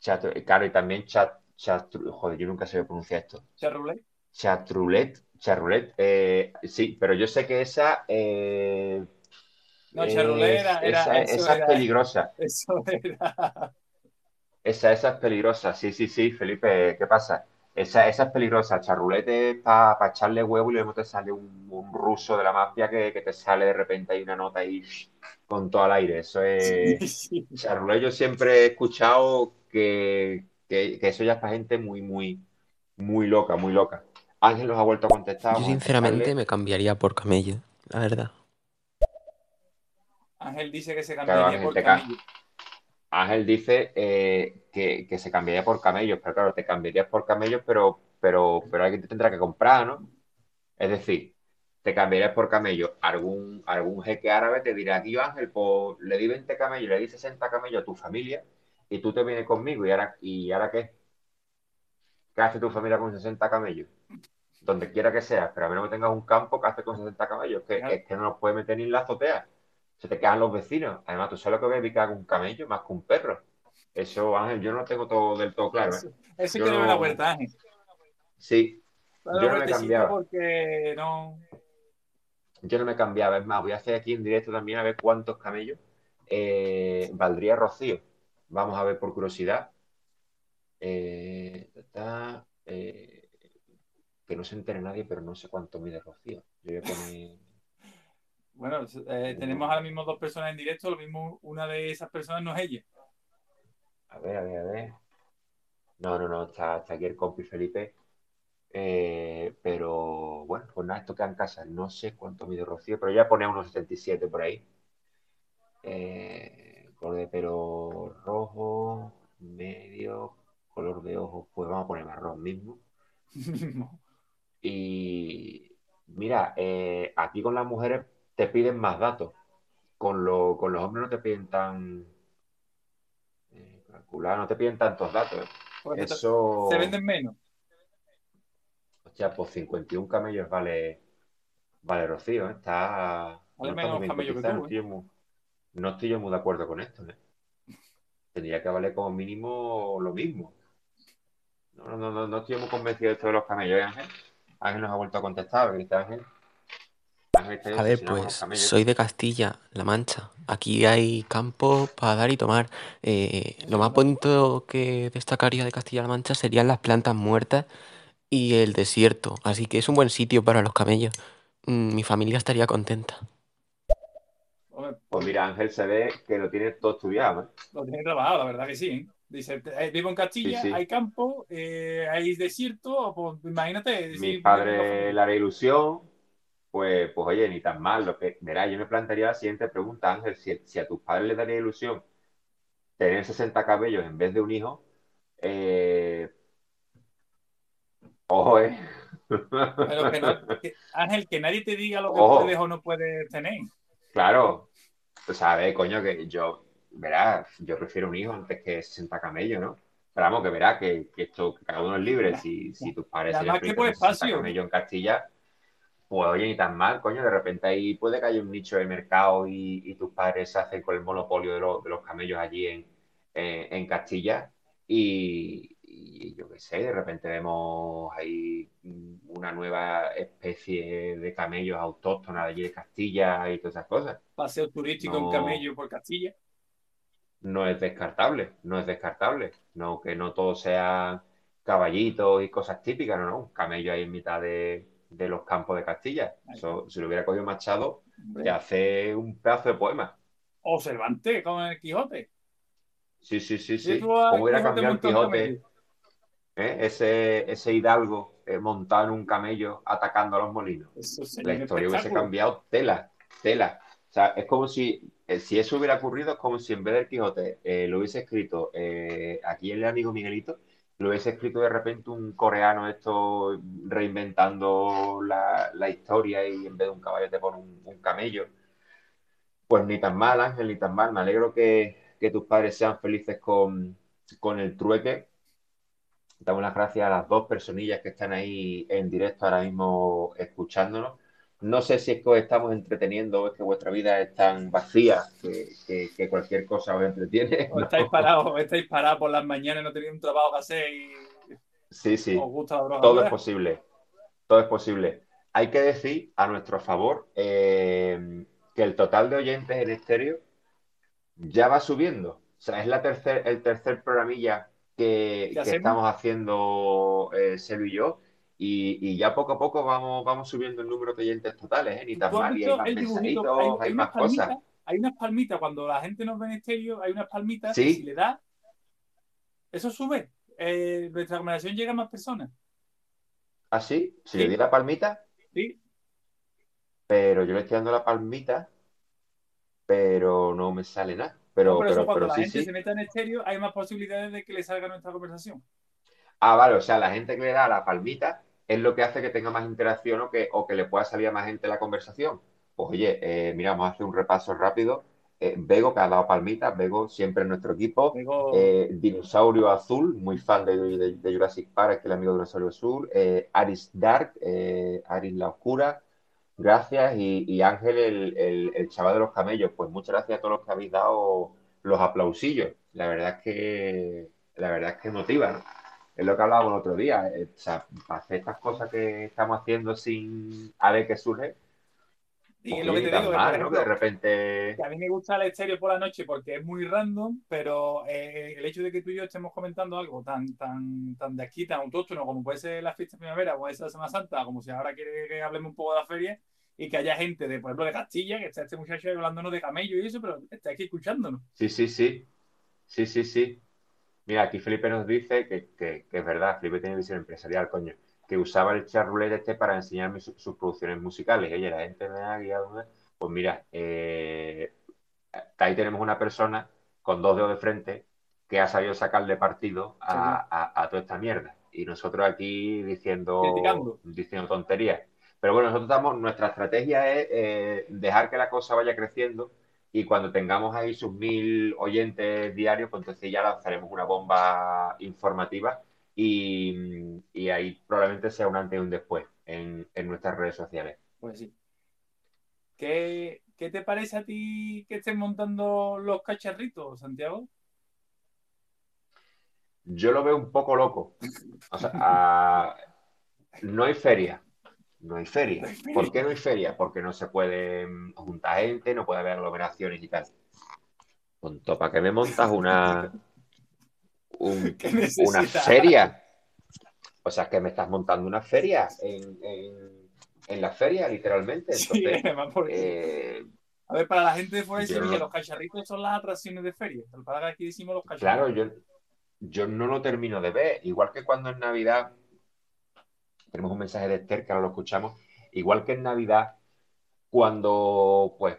Chat- claro, y también chat, chat, joder, yo nunca sé pronunciar esto. Charroulette. Charroulet, charroulet, eh, sí, pero yo sé que esa, eh, No, es- charroulette era, era- esa, es era- peligrosa. <laughs> Eso era. Esa, esa es peligrosa. Sí, sí, sí, Felipe, ¿qué pasa? Esa, esa es peligrosa. Charrulete es para echarle huevo y luego te sale un, un ruso de la mafia que, que te sale de repente ahí una nota ahí con todo el aire. Eso es. Sí, sí. Charrulete yo siempre he escuchado que, que, que eso ya es para gente muy, muy, muy loca, muy loca. Ángel nos ha vuelto a contestar. Yo sinceramente me cambiaría por camello, la verdad. Ángel dice que se cambiaría por te ca- camello. Ángel dice eh, que, que se cambiaría por camellos, pero claro, te cambiarías por camellos, pero, pero, pero alguien te tendrá que comprar, ¿no? Es decir, te cambiarías por camellos. Algún, algún jeque árabe te dirá, aquí Ángel, pues le di 20 camellos, le di 60 camellos a tu familia y tú te vienes conmigo. ¿Y ahora, y ahora qué? ¿Qué hace tu familia con 60 camellos? Donde quiera que seas, pero a menos que tengas un campo, ¿qué haces con 60 camellos? Que, Claro. es que no los puedes meter ni en la azotea. Se te quedan los vecinos. Además, tú sabes lo que ve que haga un camello más que un perro. Eso, Ángel, yo no tengo todo del todo claro, ¿eh? Eso, Yo que no- la vuelta, Ángel. Sí, Yo no me cambiaba. porque no. yo no me cambiaba. Es más, voy a hacer aquí en directo también a ver cuántos camellos eh, valdría Rocío. Vamos a ver por curiosidad. Eh, ta, ta, eh, que no se entere nadie, pero no sé cuánto mide Rocío. Yo voy a poner. Bueno, eh, tenemos ahora mismo dos personas en directo, lo mismo una de esas personas no es ella. A ver, a ver, a ver. No, no, no, está, está aquí el compi Felipe. Eh, pero bueno, pues nada, esto queda en casa. No sé cuánto mide Rocío, pero ya pone unos 77 por ahí. Eh, color de pelo rojo, medio, color de ojos, pues vamos a poner marrón mismo. <laughs> Y mira, eh, aquí con las mujeres te piden más datos. Con, lo- con los hombres no te piden tan. eh, calcular, no te piden tantos datos. ¿eh? Porque Eso. se venden menos. Hostia, pues 51 camellos vale, vale Rocío, ¿eh? Está. Vale no menos que tú, no estoy muy- no estoy yo muy de acuerdo con esto, ¿eh? Tendría que valer como mínimo lo mismo. No, no, no, no, estoy muy convencido de esto de los camellos, ¿eh, Ángel? Ángel nos ha vuelto a contestar, ¿qué dice Ángel? A ver, pues camellos. soy de Castilla-La Mancha. Aquí hay campo para dar y tomar. Eh, lo más bonito que destacaría de Castilla-La Mancha serían las plantas muertas y el desierto. Así que es un buen sitio para los camellos. Mm, Mi familia estaría contenta. Pues mira, Ángel se ve que lo tiene todo estudiado, ¿eh? lo tiene trabajado, la verdad que sí. ¿eh? Dice, eh, vivo en Castilla, Sí, sí. hay campo, eh, hay desierto, pues imagínate. Mi padre le haré ilusión, pues, pues oye, ni tan mal. Lo que, verá, yo me plantearía la siguiente pregunta, Ángel, si, si a tus padres les daría ilusión tener 60 cabellos en vez de un hijo, eh, ojo, ¿eh? Pero que no- <laughs> que- Ángel, que nadie te diga lo que Ojo. puedes o no puedes tener. Claro, Tú sabes, coño, que yo, verás, yo prefiero un hijo antes que 60 camellos, ¿no? Pero vamos, que verás que, que esto, que cada uno es libre. Si, si tus padres se les además que felices por con 60 espacio. camellos en Castilla, pues oye, ni tan mal, coño, de repente ahí puede que haya un nicho de mercado y, y tus padres se hacen con el monopolio de, los- de los camellos allí en, en, en Castilla y, y yo qué sé, de repente vemos ahí una nueva especie de camellos autóctonas de allí de Castilla y todas esas cosas. Paseo turístico No. en camello por Castilla. No es descartable, no es descartable, no que no todo sea caballitos y cosas típicas, no, no, un camello ahí en mitad de, de los campos de Castilla. Eso, si lo hubiera cogido Machado, te hace un pedazo de poema. O Cervantes con el Quijote. Sí, sí, sí, Sí, ¿Cómo hubiera cambiado el Quijote, eh? ese, ese hidalgo eh, montado en un camello atacando a los molinos? La historia hubiese cambiado tela, tela. O sea, es como si, eh, si eso hubiera ocurrido, es como si en vez del Quijote lo hubiese escrito aquí el amigo Miguelito, lo hubiese escrito de repente un coreano esto reinventando la, la historia y en vez de un caballo te pone un, un camello. Pues ni tan mal, Ángel, ni tan mal. Me alegro que, que tus padres sean felices con, con el trueque. Damos las gracias a las dos personillas que están ahí en directo ahora mismo escuchándonos. No sé si es que os estamos entreteniendo o es que vuestra vida es tan vacía que, que- que cualquier cosa os entretiene. O estáis <laughs> parados, o estáis parados por las mañanas y no tenéis un trabajo que hacer y Sí, sí, os gusta la droga. todo es posible. Todo es posible. Hay que decir a nuestro favor eh, que el total de oyentes en estéreo ya va subiendo. O sea, es la tercer, el tercer programilla que, estamos haciendo eh, Selu y yo. Y, y ya poco a poco vamos, vamos subiendo el número de oyentes totales, ¿eh? Ni tan ¿Tú has mal, y hay más dibujito? Hay, hay, hay más palmitas, cosas. hay unas palmitas, cuando la gente nos ve en estéreo, hay unas palmitas Sí. que si le da, eso sube. Eh, nuestra conversación llega a más personas. Si Sí. le di la palmita, ¿sí? pero yo le estoy dando la palmita, pero no me sale nada. Pero, No, pero eso pero, cuando pero la sí, gente sí. se meta en estéreo, hay más posibilidades de que le salga nuestra conversación. Ah, vale, o sea, la gente que le da la palmita es lo que hace que tenga más interacción o que, o que le pueda salir a más gente la conversación. Pues oye, eh, mira, vamos a hacer un repaso rápido. Eh, Bego, que ha dado palmitas, Bego siempre en nuestro equipo. Eh, Dinosaurio Azul, muy fan de, de- de Jurassic Park, que es el amigo de Dinosaurio Azul. Eh, Aris Dark, eh, Aris la Oscura. Gracias. Y, y Ángel, el, el- el chaval de los camellos. Pues muchas gracias a todos los que habéis dado los aplausillos. La verdad es que, la verdad es que motiva, ¿no? Es lo que hablábamos el otro día. eh, o sea, para hacer estas cosas que estamos haciendo sin a ver qué surge, y pues es lo que te digo, que, mal, ¿no? Que de repente. que a mí me gusta el estéreo por la noche porque es muy random, pero eh, el hecho de que tú y yo estemos comentando algo tan, tan, tan de aquí, tan autóctono, como puede ser la fiesta de primavera, puede ser la Semana Santa, como si ahora quiere que hablemos un poco de la feria, y que haya gente de, por ejemplo, de Castilla, que está este muchacho hablándonos de camello y eso, pero está aquí escuchándonos. Sí, sí, sí. Sí, sí, sí. Mira, aquí Felipe nos dice que, que- que es verdad, Felipe tiene visión empresarial, coño, que usaba el chat roulette este para enseñarme su- sus producciones musicales. Oye, la gente me ha guiado. Pues mira, eh, ahí tenemos una persona con dos dedos de frente que ha sabido sacarle partido a, a- a toda esta mierda. Y nosotros aquí diciendo, Criticando. diciendo tonterías. Pero bueno, nosotros estamos, nuestra estrategia es eh, dejar que la cosa vaya creciendo y cuando tengamos ahí sus mil oyentes diarios, pues entonces ya lanzaremos una bomba informativa y, y ahí probablemente sea un antes y un después en, en nuestras redes sociales. Pues sí. ¿Qué, qué te parece a ti que estén montando los cacharritos, Santiago? Yo lo veo un poco loco. O sea, a- no hay feria. No hay feria. No hay feria. ¿Por qué no hay feria? Porque no se puede mm, juntar gente, no puede haber aglomeraciones y tal. Tonto, ¿para qué me montas una, un- <laughs> ¿Qué una feria? O sea, que me estás montando una feria en, en- en la feria, literalmente. Sí, Entonces, <laughs> además porque... eh, A ver, para la gente de fuera de Sevilla, no- los cacharritos son las atracciones de feria. Para aquí decimos los Claro, cacharritos. yo, yo no lo termino de ver. Igual que cuando en Navidad tenemos un mensaje de Esther que ahora lo escuchamos. Igual que en Navidad, cuando pues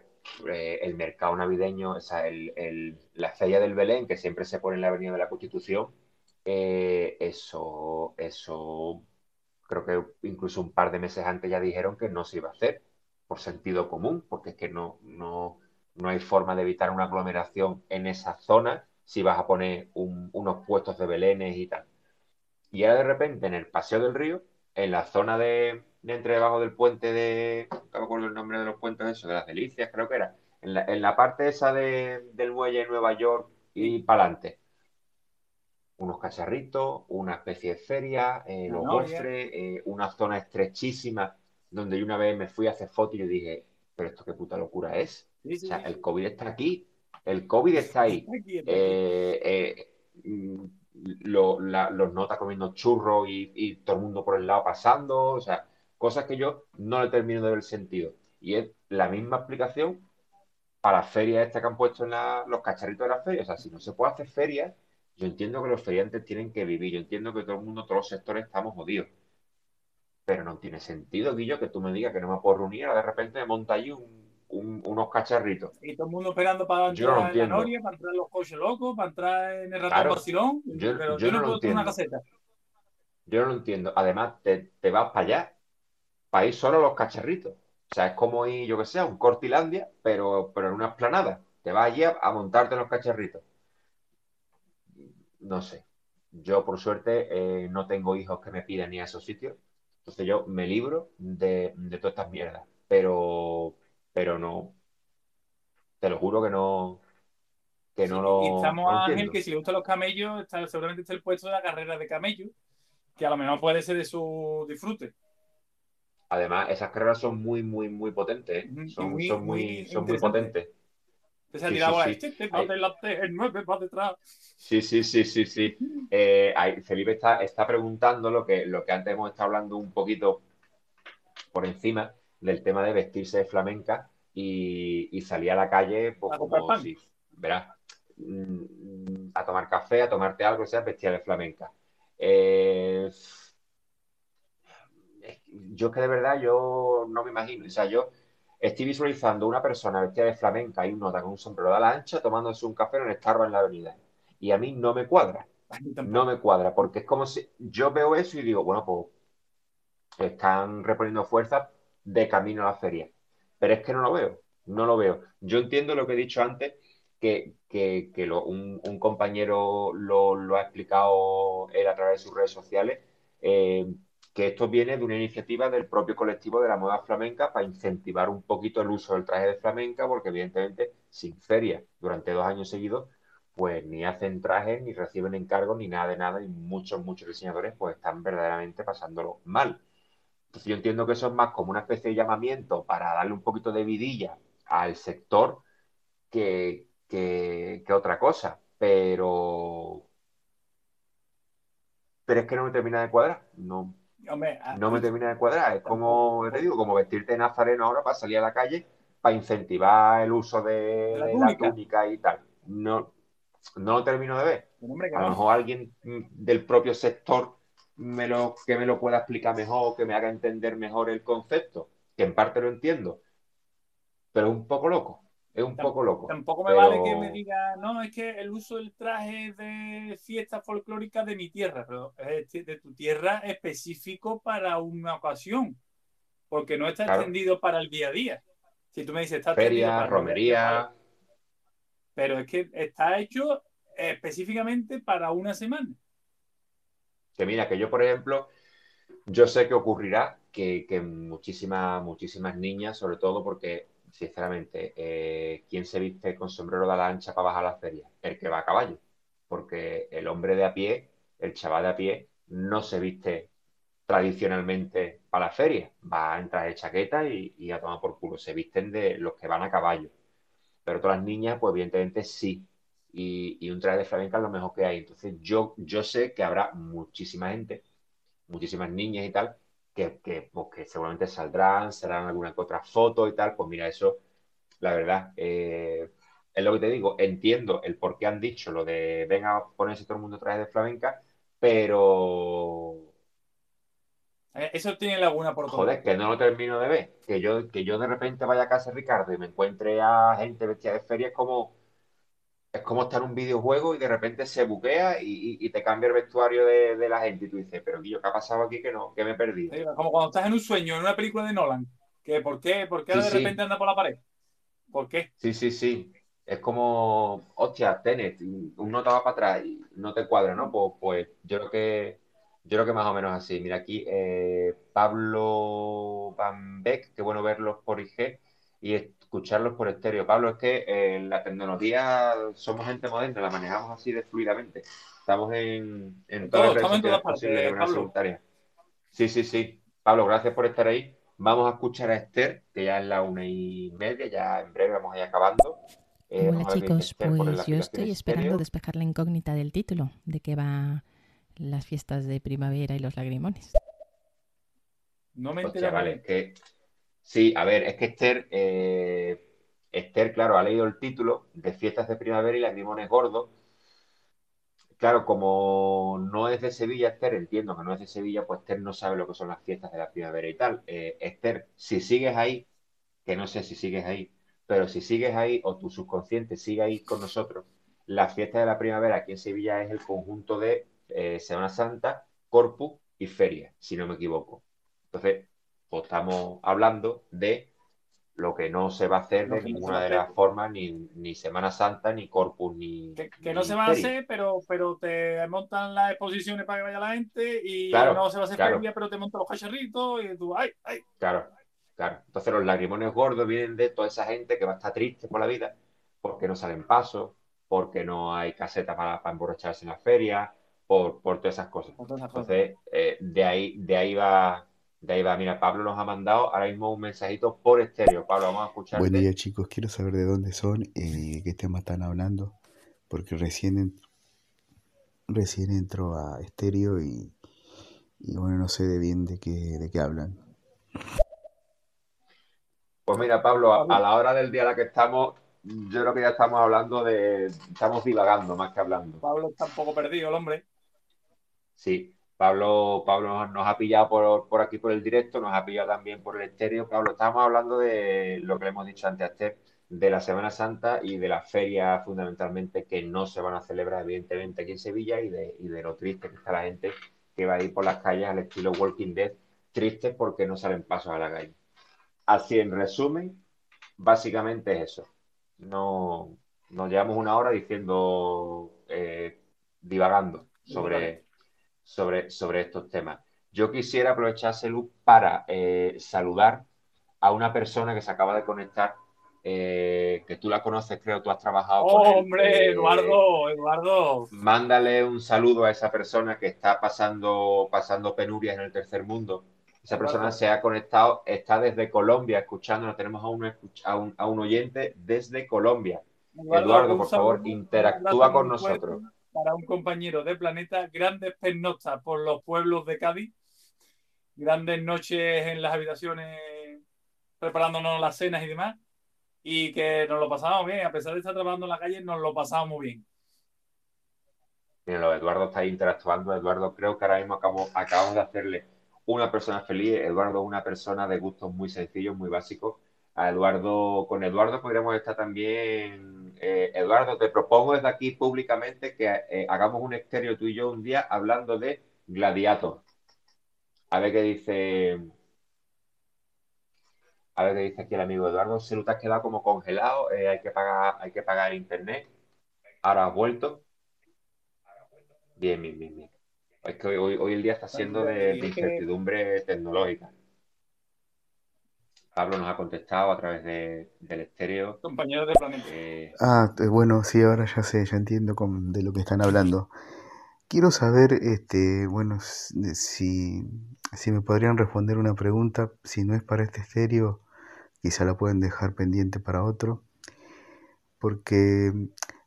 eh, el mercado navideño, o sea, el- el- la feria del Belén, que siempre se pone en la Avenida de la Constitución, eh, eso, eso creo que incluso un par de meses antes ya dijeron que no se iba a hacer por sentido común, porque es que no, no, no hay forma de evitar una aglomeración en esa zona si vas a poner un- unos puestos de belenes y tal. Y ahora de repente en el Paseo del Río, en la zona de, de entre debajo del puente de, no me acuerdo el nombre de los puentes, eso, de las Delicias, creo que era, en la, en la parte esa de- del muelle de Nueva York y para adelante. Unos cacharritos, una especie de feria, eh, los gofres, eh, una zona estrechísima donde yo una vez me fui a hacer fotos y yo dije, pero esto qué puta locura es. Sí, O sea, sí. el COVID está aquí, el COVID está ahí. Está <laughs> aquí, está aquí. Eh, lo- los notas comiendo churros y, y todo el mundo por el lado pasando, o sea, cosas que yo no le termino de ver sentido. Y es la misma explicación para ferias estas que han puesto en la- los cacharritos de las ferias. O sea, si no se puede hacer ferias, yo entiendo que los feriantes tienen que vivir, yo entiendo que todo el mundo, todos los sectores estamos jodidos. Pero no tiene sentido, Guillo, que tú me digas que no me puedo reunir, ahora de repente me monta allí un- un- unos cacharritos. Y todo el mundo esperando para Yo no entrar en la noria, para entrar en los coches locos, para entrar en el ratón Claro. vacilón. Yo- pero yo yo, no no lo puedo tener una caseta. Yo no lo entiendo. Además, te, te vas para allá, para ir solo a los cacharritos. O sea, es como ir, yo que sé, a un Cortilandia, pero, pero en una esplanada. Te vas allí a, a montarte en los cacharritos. No sé. Yo, por suerte, eh, no tengo hijos que me pidan ir a esos sitios. Entonces yo me libro de, de todas estas mierdas. Pero, pero no. Te lo juro que no. Que no Sí, lo, y estamos no a Ángel, que si le gustan los camellos, está, seguramente está el puesto de la carrera de camellos, que a lo mejor puede ser de su disfrute. Además, esas carreras son muy, muy, muy potentes. ¿eh? Son, muy- son muy, son potentes. Entonces ha Sí, tirado sí, a sí. este, te va Ahí. delante, el 9 va detrás. Sí, sí, sí, sí, sí. Eh, ahí Felipe está, está preguntando lo que, lo que antes hemos estado hablando un poquito por encima del tema de vestirse de flamenca y, y salir a la calle, pues A como si, verás, mm, a tomar café, a tomarte algo, o sea, vestida de flamenca. Eh, es que yo de verdad yo no me imagino, o sea, yo estoy visualizando una persona vestida de flamenca y un nota con un sombrero de ala ancha tomándose un café en el Starbucks en la avenida. Y a mí no me cuadra, no me cuadra, porque es como si yo veo eso y digo, bueno, pues están reponiendo fuerzas de camino a la feria. Pero es que no lo veo, no lo veo. Yo entiendo lo que he dicho antes, que, que, lo- un, compañero lo, lo ha explicado él a través de sus redes sociales, eh, que esto viene de una iniciativa del propio colectivo de la moda flamenca para incentivar un poquito el uso del traje de flamenca, porque evidentemente sin feria durante dos años seguidos, pues ni hacen trajes, ni reciben encargos, ni nada de nada, y muchos, muchos diseñadores pues están verdaderamente pasándolo mal. Entonces yo entiendo que eso es más como una especie de llamamiento para darle un poquito de vidilla al sector que, que, que otra cosa. Pero, pero es que no me termina de cuadrar. No, Hombre, a- no me termina de cuadrar. Es como, te digo, como vestirte de nazareno ahora para salir a la calle, para incentivar el uso de, la de la túnica. y tal. No, no lo termino de ver. hombre, A lo mejor alguien del propio sector me lo, que me lo pueda explicar mejor, que me haga entender mejor el concepto, que en parte lo entiendo, pero es un poco loco, es un poco loco. Tampoco me Pero- vale que me diga, no, es que el uso del traje de fiesta folclórica de mi tierra, pero es de tu tierra específico para una ocasión, porque no está Claro. extendido para el día a día. Si tú me dices, está Feria, para romería, pero es que está hecho específicamente para una semana. Que mira, que yo, por ejemplo, yo sé que ocurrirá que, que muchísimas, muchísimas niñas, sobre todo porque, sinceramente, eh, ¿quién se viste con sombrero de ala ancha para bajar a la feria? El que va a caballo. Porque el hombre de a pie, el chaval de a pie, no se viste tradicionalmente para la feria. Va a entrar de chaqueta y, y a tomar por culo. Se visten de los que van a caballo. Pero todas las niñas, pues evidentemente sí. Y, y un traje de flamenca es lo mejor que hay. Entonces yo, yo sé que habrá muchísima gente, muchísimas niñas y tal, que, que, pues, que seguramente saldrán, serán alguna que otra foto y tal. Pues mira, eso, la verdad, eh, es lo que te digo. Entiendo el por qué han dicho lo de venga a ponerse todo el mundo traje de flamenca, pero Eh, Eso tiene laguna por todo. Joder, que no lo termino de ver. Que yo, que yo de repente vaya a casa de Ricardo y me encuentre a gente vestida de feria es como, es como estar en un videojuego y de repente se buquea y, y- y te cambia el vestuario de, de la gente y tú dices, pero Guillo, ¿qué ha pasado aquí que no, que me he perdido? Sí, Como cuando estás en un sueño, en una película de Nolan, que ¿por qué, por qué Sí, de sí. repente anda por la pared? ¿Por qué? Sí, sí, sí. Es como, hostia, Tenet, uno te va para atrás y no te cuadra, ¿no? Pues, pues yo creo que yo creo que más o menos así. Mira aquí, eh, Pablo Van Beck, qué bueno verlos por IG y escucharlos por estéreo. Pablo, es que eh, la tecnología somos gente moderna, la manejamos así de fluidamente. Estamos en, en todas las redes sociales posibles de simultánea. Sí, sí, sí. Pablo, gracias por estar ahí. Vamos a escuchar a Esther, que ya es la una y media, ya en breve vamos a ir acabando. Eh, Hola chicos, pues yo estoy esperando despejar la incógnita del título, de qué va las fiestas de primavera y los lagrimones. No me entiendo. vale, que sí, a ver, es que Esther, eh, Esther, claro, ha leído el título de fiestas de primavera y lagrimones gordos. Claro, como no es de Sevilla, Esther, entiendo que no es de Sevilla, pues Esther no sabe lo que son las fiestas de la primavera y tal. Eh, Esther, si sigues ahí, que no sé si sigues ahí, pero si sigues ahí o tu subconsciente sigue ahí con nosotros, la fiesta de la primavera aquí en Sevilla es el conjunto de eh, Semana Santa, Corpus y Feria, si no me equivoco. Entonces, pues estamos hablando de lo que no se va a hacer de ninguna de las formas, ni, Semana Santa, ni Corpus, ni. Que, no se va a hacer, pero, pero te montan las exposiciones para que vaya la gente, y no se va a hacer feria, pero te montan los cacharritos, y tú, ¡ay, ay! Claro, claro. Entonces, los lagrimones gordos vienen de toda esa gente que va a estar triste por la vida, porque no salen pasos, porque no hay caseta para, para emborracharse en la feria, por, todas esas cosas. Entonces, eh, de, ahí, de ahí va, de ahí va. Mira, Pablo nos ha mandado ahora mismo un mensajito por estéreo. Pablo, vamos a escuchar. Buen día, chicos. Quiero saber de dónde son y de qué tema están hablando, porque recién, recién entro a estéreo y, bueno, no sé de bien de qué, de qué hablan. Pues mira, Pablo, a, a la hora del día a la que estamos, yo creo que ya estamos hablando de. Estamos divagando más que hablando. Pablo está un poco perdido, el hombre. Sí, Pablo, Pablo nos ha pillado por, aquí por el directo, nos ha pillado también por el estéreo. Pablo, estamos hablando de lo que le hemos dicho antes a Esther, de la Semana Santa y de las ferias fundamentalmente que no se van a celebrar, evidentemente, aquí en Sevilla y de, y de lo triste que está la gente que va a ir por las calles al estilo Walking Dead, triste porque no salen pasos a la calle. Así, en resumen, básicamente es eso no nos llevamos una hora diciendo, eh, divagando sobre, sobre, sobre estos temas. Yo quisiera aprovechar, luz para eh, saludar a una persona que se acaba de conectar, eh, que tú la conoces, creo, tú has trabajado con ¡Hombre, Eduardo, Eduardo! Mándale un saludo a esa persona que está pasando, pasando penurias en el tercer mundo esa persona se ha conectado, está desde Colombia escuchando. Tenemos a un, a un, a un oyente desde Colombia. Eduardo, por favor, interactúa con nosotros. Para un compañero de planeta, grandes pernoctas por los pueblos de Cádiz, grandes noches en las habitaciones preparándonos las cenas y demás, y que nos lo pasamos bien, a pesar de estar trabajando en la calle, nos lo pasamos muy bien. Mira, Eduardo está interactuando. Eduardo, creo que ahora mismo acabamos de hacerle una persona feliz, Eduardo una persona de gustos muy sencillos, muy básicos. A Eduardo, con Eduardo podríamos estar también. Eh, Eduardo, te propongo desde aquí públicamente que eh, hagamos un estéreo tú y yo un día hablando de Gladiator. A ver qué dice. A ver qué dice aquí el amigo Eduardo. Se te has quedado como congelado, eh, hay que pagar, hay que pagar internet. Ahora has vuelto. Bien, bien, bien, bien. Es que hoy, hoy el día está siendo de, incertidumbre tecnológica. Pablo nos ha contestado a través del estéreo. Compañeros de planeta. Eh, ah, eh, bueno, sí, ahora ya sé, ya entiendo de lo que están hablando. Quiero saber, este, bueno, si, si me podrían responder una pregunta, si no es para este estéreo, quizá la pueden dejar pendiente para otro, porque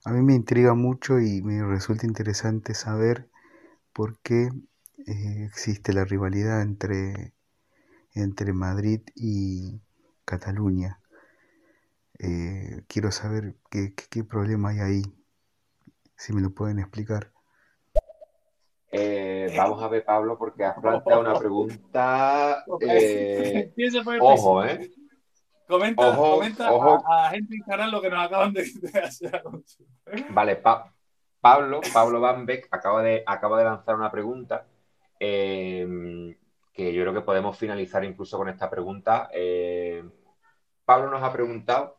a mí me intriga mucho y me resulta interesante saber por qué eh, existe la rivalidad entre, entre Madrid y Cataluña. Eh, quiero saber qué, qué, problema hay ahí, si me lo pueden explicar. Eh, vamos a ver, Pablo, porque has planteado una pregunta. <laughs> ojo, ¿eh? Comenta, comenta A, a, gente en lo que nos acaban <laughs> de, hacer. Vale, pa Pablo, Pablo Van Beck acaba de, acaba de lanzar una pregunta em, que yo creo que podemos finalizar incluso con esta pregunta. Em, Pablo nos ha preguntado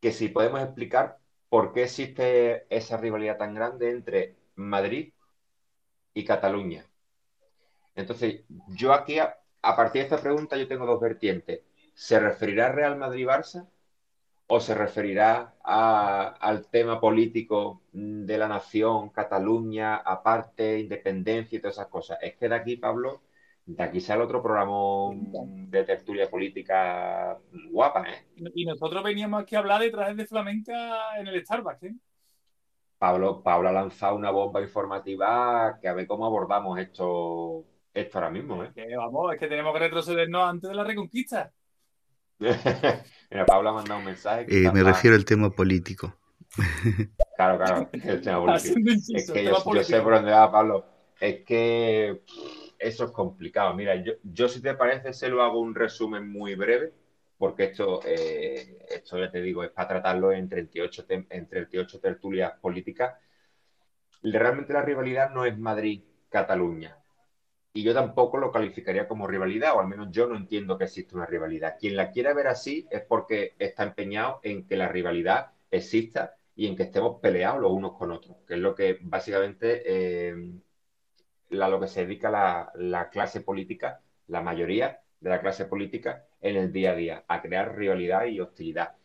que si podemos explicar por qué existe esa rivalidad tan grande entre Madrid y Cataluña. Entonces, yo aquí, a, partir de esta pregunta, yo tengo dos vertientes. ¿Se referirá Real Madrid-Barça o se referirá al tema político de la nación, Cataluña, aparte, independencia y todas esas cosas? Es que de aquí, Pablo, de aquí sale otro programa de tertulia política guapa, ¿eh? Y nosotros veníamos aquí a hablar de trajes de flamenca en el Starbucks, ¿eh? Pablo, Pablo ha lanzado una bomba informativa que a ver cómo abordamos esto, esto ahora mismo, ¿eh? Que vamos, es que tenemos que retrocedernos antes de la reconquista. <laughs> Mira, Pablo ha mandado un mensaje. Eh, me refiero al tema político. <laughs> Claro, claro, el tema político. es que yo, sé por dónde va, Pablo. Es que eso es complicado. Mira, yo, yo si te parece, se lo hago un resumen muy breve, porque esto, eh, esto ya te digo, es para tratarlo en 38, en 38 tertulias políticas. Realmente la rivalidad no es Madrid-Cataluña. Y yo tampoco lo calificaría como rivalidad, o al menos yo no entiendo que existe una rivalidad. Quien la quiera ver así es porque está empeñado en que la rivalidad exista y en que estemos peleados los unos con otros, que es lo que básicamente eh, a lo que se dedica la, clase política, la mayoría de la clase política en el día a día, a crear rivalidad y hostilidad.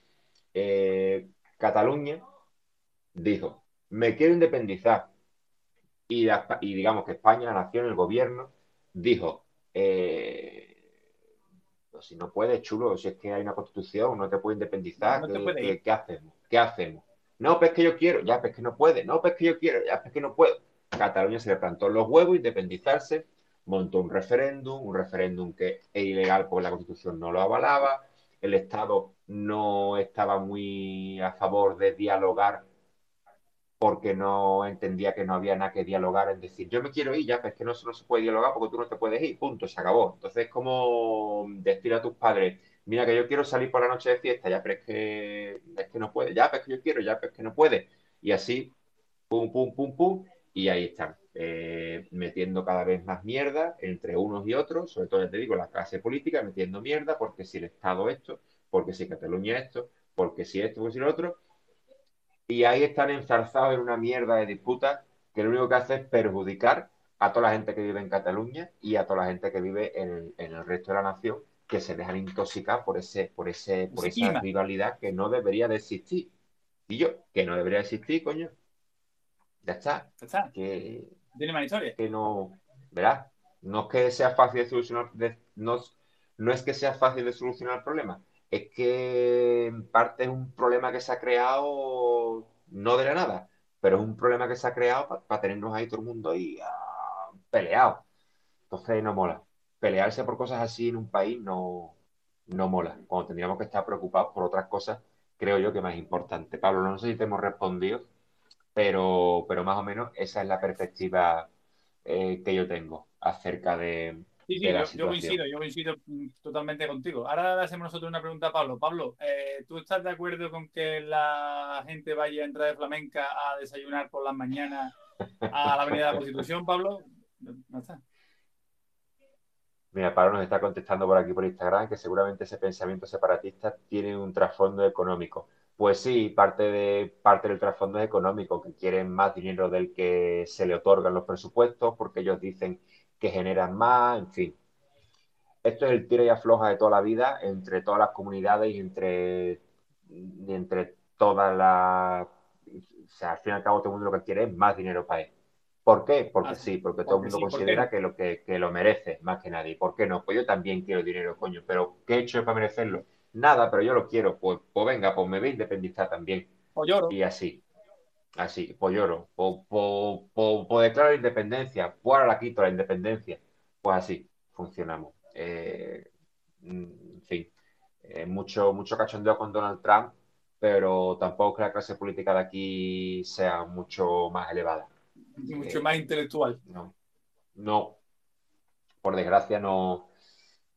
Eh, Cataluña dijo, me quiero independizar. Y, digamos que España, la nación, el gobierno, dijo, eh, pues si no puedes, chulo, si es que hay una constitución, no te puedes independizar, ¿qué, hacemos? ¿Qué hacemos? No, pues que yo quiero, ya, pues que no puede, no, pues que yo quiero, ya, pues que no puedo. Cataluña se le plantó los huevos, independizarse, montó un referéndum, un referéndum que es ilegal porque la Constitución no lo avalaba, el Estado no estaba muy a favor de dialogar porque no entendía que no había nada que dialogar, es decir, yo me quiero ir ya, pero es que no, no se puede dialogar porque tú no te puedes ir, punto, se acabó. Entonces, como decir a tus padres, mira que yo quiero salir por la noche de fiesta, ya, pero es que, es que no puede, ya, pero es que yo quiero, ya, pero es que no puede. Y así, pum, pum, pum, pum, y ahí están, eh, metiendo cada vez más mierda entre unos y otros, sobre todo, ya te digo, la clase política metiendo mierda, porque si el Estado esto, porque si Cataluña esto, porque si esto, porque si lo otro, y ahí están enzarzados en una mierda de disputas que lo único que hace es perjudicar a toda la gente que vive en Cataluña y a toda la gente que vive en el, resto de la nación, que se dejan intoxicar por ese, por ese, por esa rivalidad que no debería de existir. Y yo, que no debería existir, coño. Ya está. Ya está. Que, Tiene más historia. Que no, ¿verdad? No es que sea fácil de solucionar, no, no es que sea fácil de solucionar el problema, es que en parte es un problema que se ha creado no de la nada, pero es un problema que se ha creado para tenernos ahí todo el mundo ahí ah, peleado. Entonces no mola. Pelearse por cosas así en un país no, no mola. Cuando tendríamos que estar preocupados por otras cosas, creo yo que más importante. Pablo, no sé si te hemos respondido pero, pero más o menos esa es la perspectiva eh, que yo tengo acerca de, Sí, sí, yo, coincido, yo coincido totalmente contigo. Ahora hacemos nosotros una pregunta a Pablo. Pablo, eh, ¿tú estás de acuerdo con que la gente vaya a entrar de flamenca a desayunar por las mañanas a la Avenida de la Constitución, Pablo? No está. Mira, Pablo nos está contestando por aquí por Instagram que seguramente ese pensamiento separatista tiene un trasfondo económico. Pues sí, parte, de, parte del trasfondo es económico, que quieren más dinero del que se le otorgan los presupuestos, porque ellos dicen que generan más, en fin. Esto es el tira y afloja de toda la vida entre todas las comunidades y entre, entre todas las... O sea, al fin y al cabo todo el mundo lo que quiere es más dinero para él. ¿Por qué? Porque ah, sí, porque, todo el mundo considera que lo, que, que, lo merece más que nadie. ¿Por qué no? Pues yo también quiero dinero, coño, pero ¿qué he hecho para merecerlo? nada, pero yo lo quiero, pues, pues venga, pues me voy a independizar también. Lloro. Y así, así, pues lloro, pues, pues, pues declaro la independencia, pues ahora la quito la independencia, pues así funcionamos. Eh, en fin, eh, mucho, mucho cachondeo con Donald Trump, pero tampoco que la clase política de aquí sea mucho más elevada. Mucho más intelectual. No, no, por desgracia no,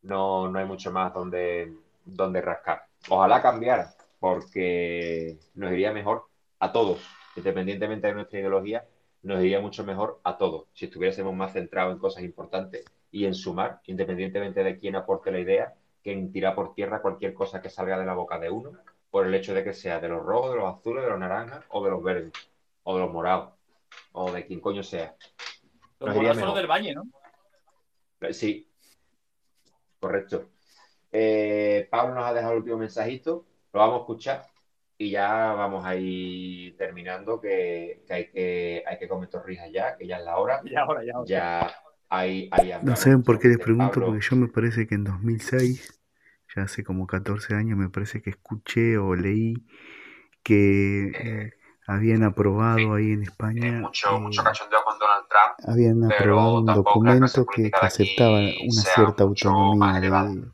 no, no hay mucho más donde donde rascar. Ojalá cambiara, porque nos iría mejor a todos, independientemente de nuestra ideología, nos iría mucho mejor a todos si estuviésemos más centrados en cosas importantes y en sumar, independientemente de quién aporte la idea, que en tirar por tierra cualquier cosa que salga de la boca de uno por el hecho de que sea de los rojos, de los azules, de los naranjas o de los verdes, o de los morados, o de quien coño sea. Los morados son del Valle, ¿no? Sí, correcto. Eh, Pablo nos ha dejado el último mensajito, lo vamos a escuchar y ya vamos a ir terminando, que, hay, que hay que comer torrijas ya, que ya es la hora. Ya, ahora, ya, ya hay, No saben por qué les pregunto, porque yo me parece que en 2006, ya hace como 14 años, me parece que escuché o leí que eh, habían aprobado ahí en España. mucho, eh, mucho cachondeo con Donald Trump. Habían aprobado un documento que, aceptaba una cierta autonomía de,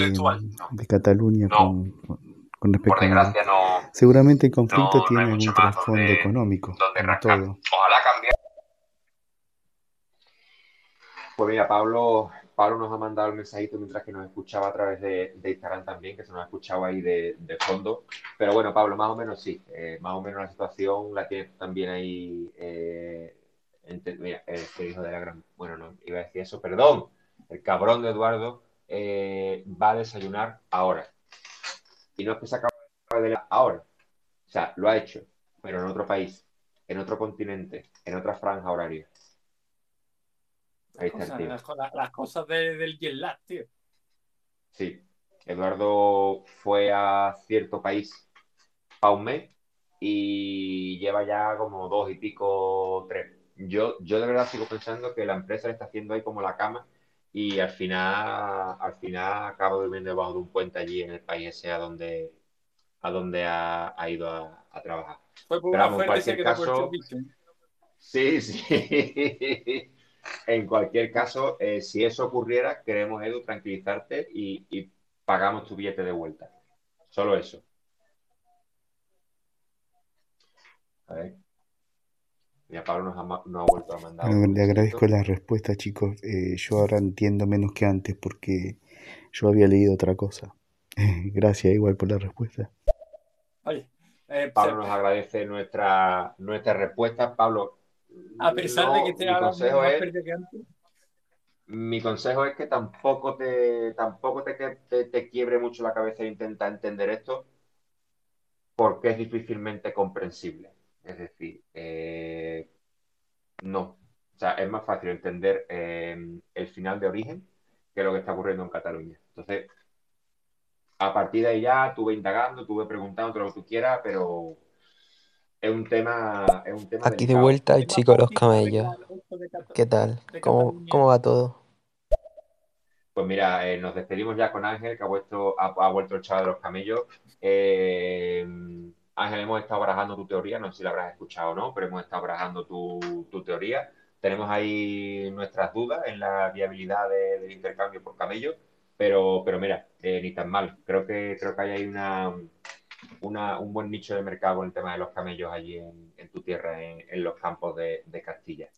de, Cataluña con, con, respecto a. Seguramente el conflicto tiene un trasfondo económico, como todo. Ojalá cambie. Pues mira, Pablo, Pablo nos ha mandado el mensajito mientras que nos escuchaba a través de, Instagram también, que se nos ha escuchado ahí de, fondo. Pero bueno, Pablo, más o menos sí, eh, más o menos la situación la tienes también ahí. Eh, mira, este hijo de la gran. Bueno, no iba a decir eso, perdón. El cabrón de Eduardo eh, va a desayunar ahora. Y no es que se acabe de ahora. O sea, lo ha hecho, pero en otro país, en otro continente, en otra franja horaria. Ahí está Las, cosas del jet tío. Sí. Eduardo fue a cierto país a un mes y lleva ya como dos y pico, tres. Yo, yo de verdad sigo pensando que la empresa le está haciendo ahí como la cama y al final, al final acabo durmiendo debajo de un puente allí en el país ese a donde, a donde ha, ido a, trabajar. Pero vamos, en cualquier caso, sí, sí. <laughs> en cualquier caso, eh, si eso ocurriera, queremos, Edu, tranquilizarte y, pagamos tu billete de vuelta. Solo eso. A ver. Ya Pablo nos ha, vuelto a mandar. le agradezco la respuesta, chicos. Eh, yo ahora entiendo menos que antes porque yo había leído otra cosa. <laughs> Gracias igual por la respuesta. Oye, eh, Pablo nos agradece nuestra, nuestra respuesta. Pablo, a pesar de que te haga más que antes. Mi consejo es que tampoco te, tampoco te, te, quiebre mucho la cabeza e intenta entender esto porque es difícilmente comprensible. Es decir, eh, no. O sea, es más fácil entender eh, el final de origen que lo que está ocurriendo en Cataluña. Entonces, a partir de ahí ya tuve indagando, tuve preguntando todo lo que tú quieras, pero es un tema. Es un tema Aquí de vuelta el chico de los camellos. ¿Qué tal? ¿Cómo, cómo va todo? Pues mira, eh, nos despedimos ya con Ángel, que ha vuelto, ha, vuelto el chaval de los camellos. Eh, Ángel, hemos estado barajando tu teoría, no sé si la habrás escuchado o no, pero hemos estado barajando tu, teoría. Tenemos ahí nuestras dudas en la viabilidad del intercambio por camellos, pero, pero mira, eh, ni tan mal. Creo que, creo que hay ahí una, un buen nicho de mercado en el tema de los camellos allí en, tu tierra, en, los campos de, Castilla.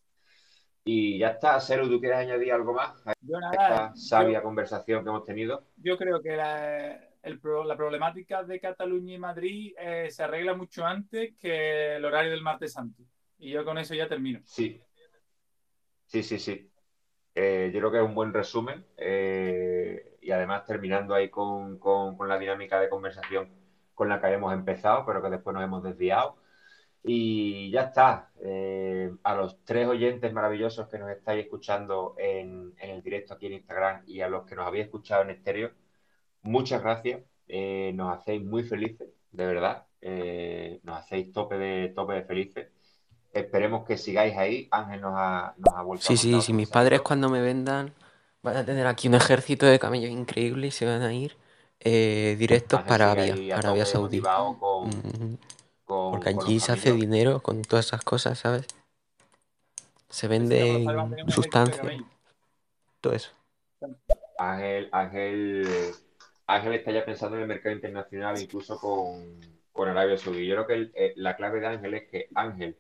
Y ya está, Cero, ¿tú quieres añadir algo más a esta sabia conversación que hemos tenido? Yo creo que la, la problemática de Cataluña y Madrid eh, se arregla mucho antes que el horario del martes santo. Y yo con eso ya termino. Sí. Sí, sí, sí. Eh, yo creo que es un buen resumen. Eh, y además terminando ahí con, la dinámica de conversación con la que habíamos empezado, pero que después nos hemos desviado. Y ya está. a los tres oyentes maravillosos que nos estáis escuchando en, en, el directo aquí en Instagram y a los que nos habéis escuchado en estéreo, muchas gracias. Eh, nos hacéis muy felices, de verdad. Eh, nos hacéis tope de, tope de felices. Esperemos que sigáis ahí. Ángel nos ha, nos ha vuelto Sí, sí, sí. Mis padres cuando me vendan van a tener aquí un ejército de camellos increíble y se van a ir eh, directos para Arabia, Arabia Saudí. Porque allí se hace dinero con todas esas cosas, ¿sabes? Se vende sustancias. Todo eso. Ángel, Ángel Ángel está ya pensando en el mercado internacional, incluso con, Arabia Saudí. Yo creo que eh, la clave de Ángel es que Ángel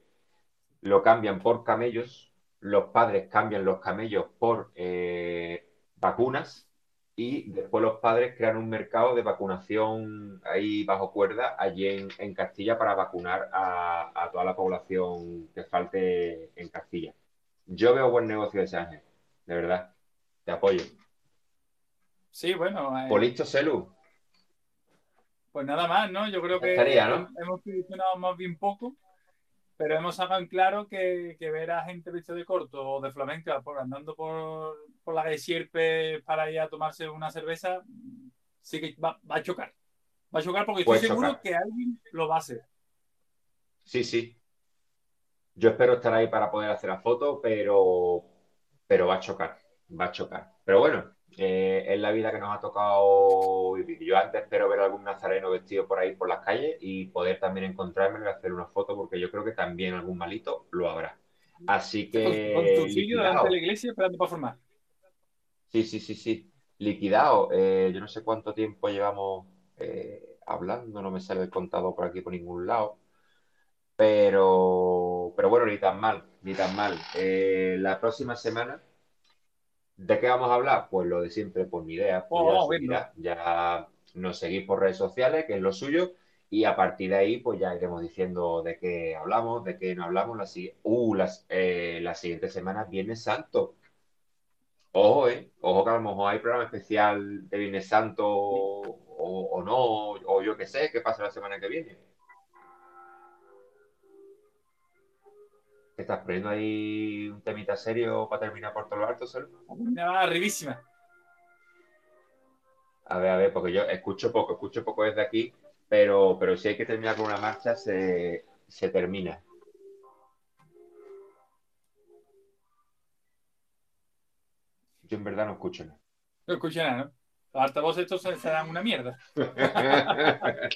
lo cambian por camellos, los padres cambian los camellos por eh, vacunas y después los padres crean un mercado de vacunación ahí bajo cuerda allí en, Castilla para vacunar a, a, toda la población que falte en Castilla. Yo veo buen negocio ese Ángel, de verdad. Te apoyo. Sí, bueno. Eh... Celu. Pues nada más, ¿no? Yo creo que hemos posicionado más bien poco, pero hemos sacado en claro que, ver a gente vestida de corto o de flamenca por andando por, la calle Sierpe para ir a tomarse una cerveza, sí que va, a chocar. Va a chocar porque estoy seguro que alguien lo va a hacer. Sí, sí. Yo espero estar ahí para poder hacer la foto, pero, pero va a chocar, va a chocar. Pero bueno, eh, es la vida que nos ha tocado vivir. Yo antes espero ver algún nazareno vestido por ahí por las calles y poder también encontrarme y hacer una foto, porque yo creo que también algún malito lo habrá. Así que. Con, tu sitio delante de la iglesia esperando para formar. Sí, sí, sí, sí. Liquidado. Eh, yo no sé cuánto tiempo llevamos eh, hablando, no me sale el contado por aquí por ningún lado. Pero, pero bueno, ni tan mal, ni tan mal. la próxima semana ¿De qué vamos a hablar? Pues lo de siempre, por mi idea. Pues ya, ya, nos seguís por redes sociales, que es lo suyo, y a partir de ahí, pues ya iremos diciendo de qué hablamos, de qué no hablamos. La, uh, las, eh, la siguiente semana, Viernes Santo. Ojo, ¿eh? Ojo que a lo mejor hay programa especial de Viernes Santo o, o no, o yo qué sé, qué pasa la semana que viene. Estás poniendo ahí un temita serio para terminar por todo lo alto, solo? Una arribísima. A ver, a ver, porque yo escucho poco, escucho poco desde aquí, pero, pero si hay que terminar con una marcha, se, termina. Yo en verdad no escucho nada. No escucho nada, ¿no? Los altavoces estos se, se dan una mierda. <laughs>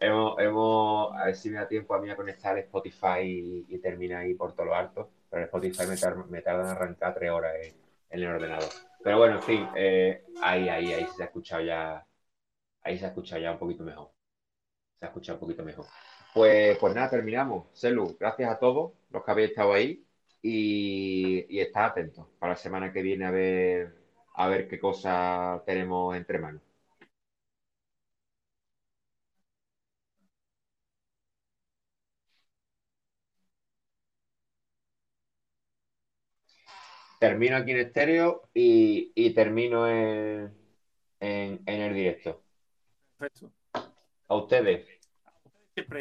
hemos, hemos, a ver si me da tiempo a mí a conectar Spotify y, termina ahí por todo lo alto. Pero Spotify me, tarda, en arrancar tres horas en, el ordenador. Pero bueno, en fin, eh, ahí, ahí, ahí se ha escuchado ya. Ahí se ha escuchado ya un poquito mejor. Se ha escuchado un poquito mejor. Pues, pues nada, terminamos. Celu, gracias a todos los que habéis estado ahí y, y estad atentos para la semana que viene a ver, a ver qué cosa tenemos entre manos. Termino aquí en estéreo y, termino en, en, el directo. Perfecto. A ustedes. Siempre.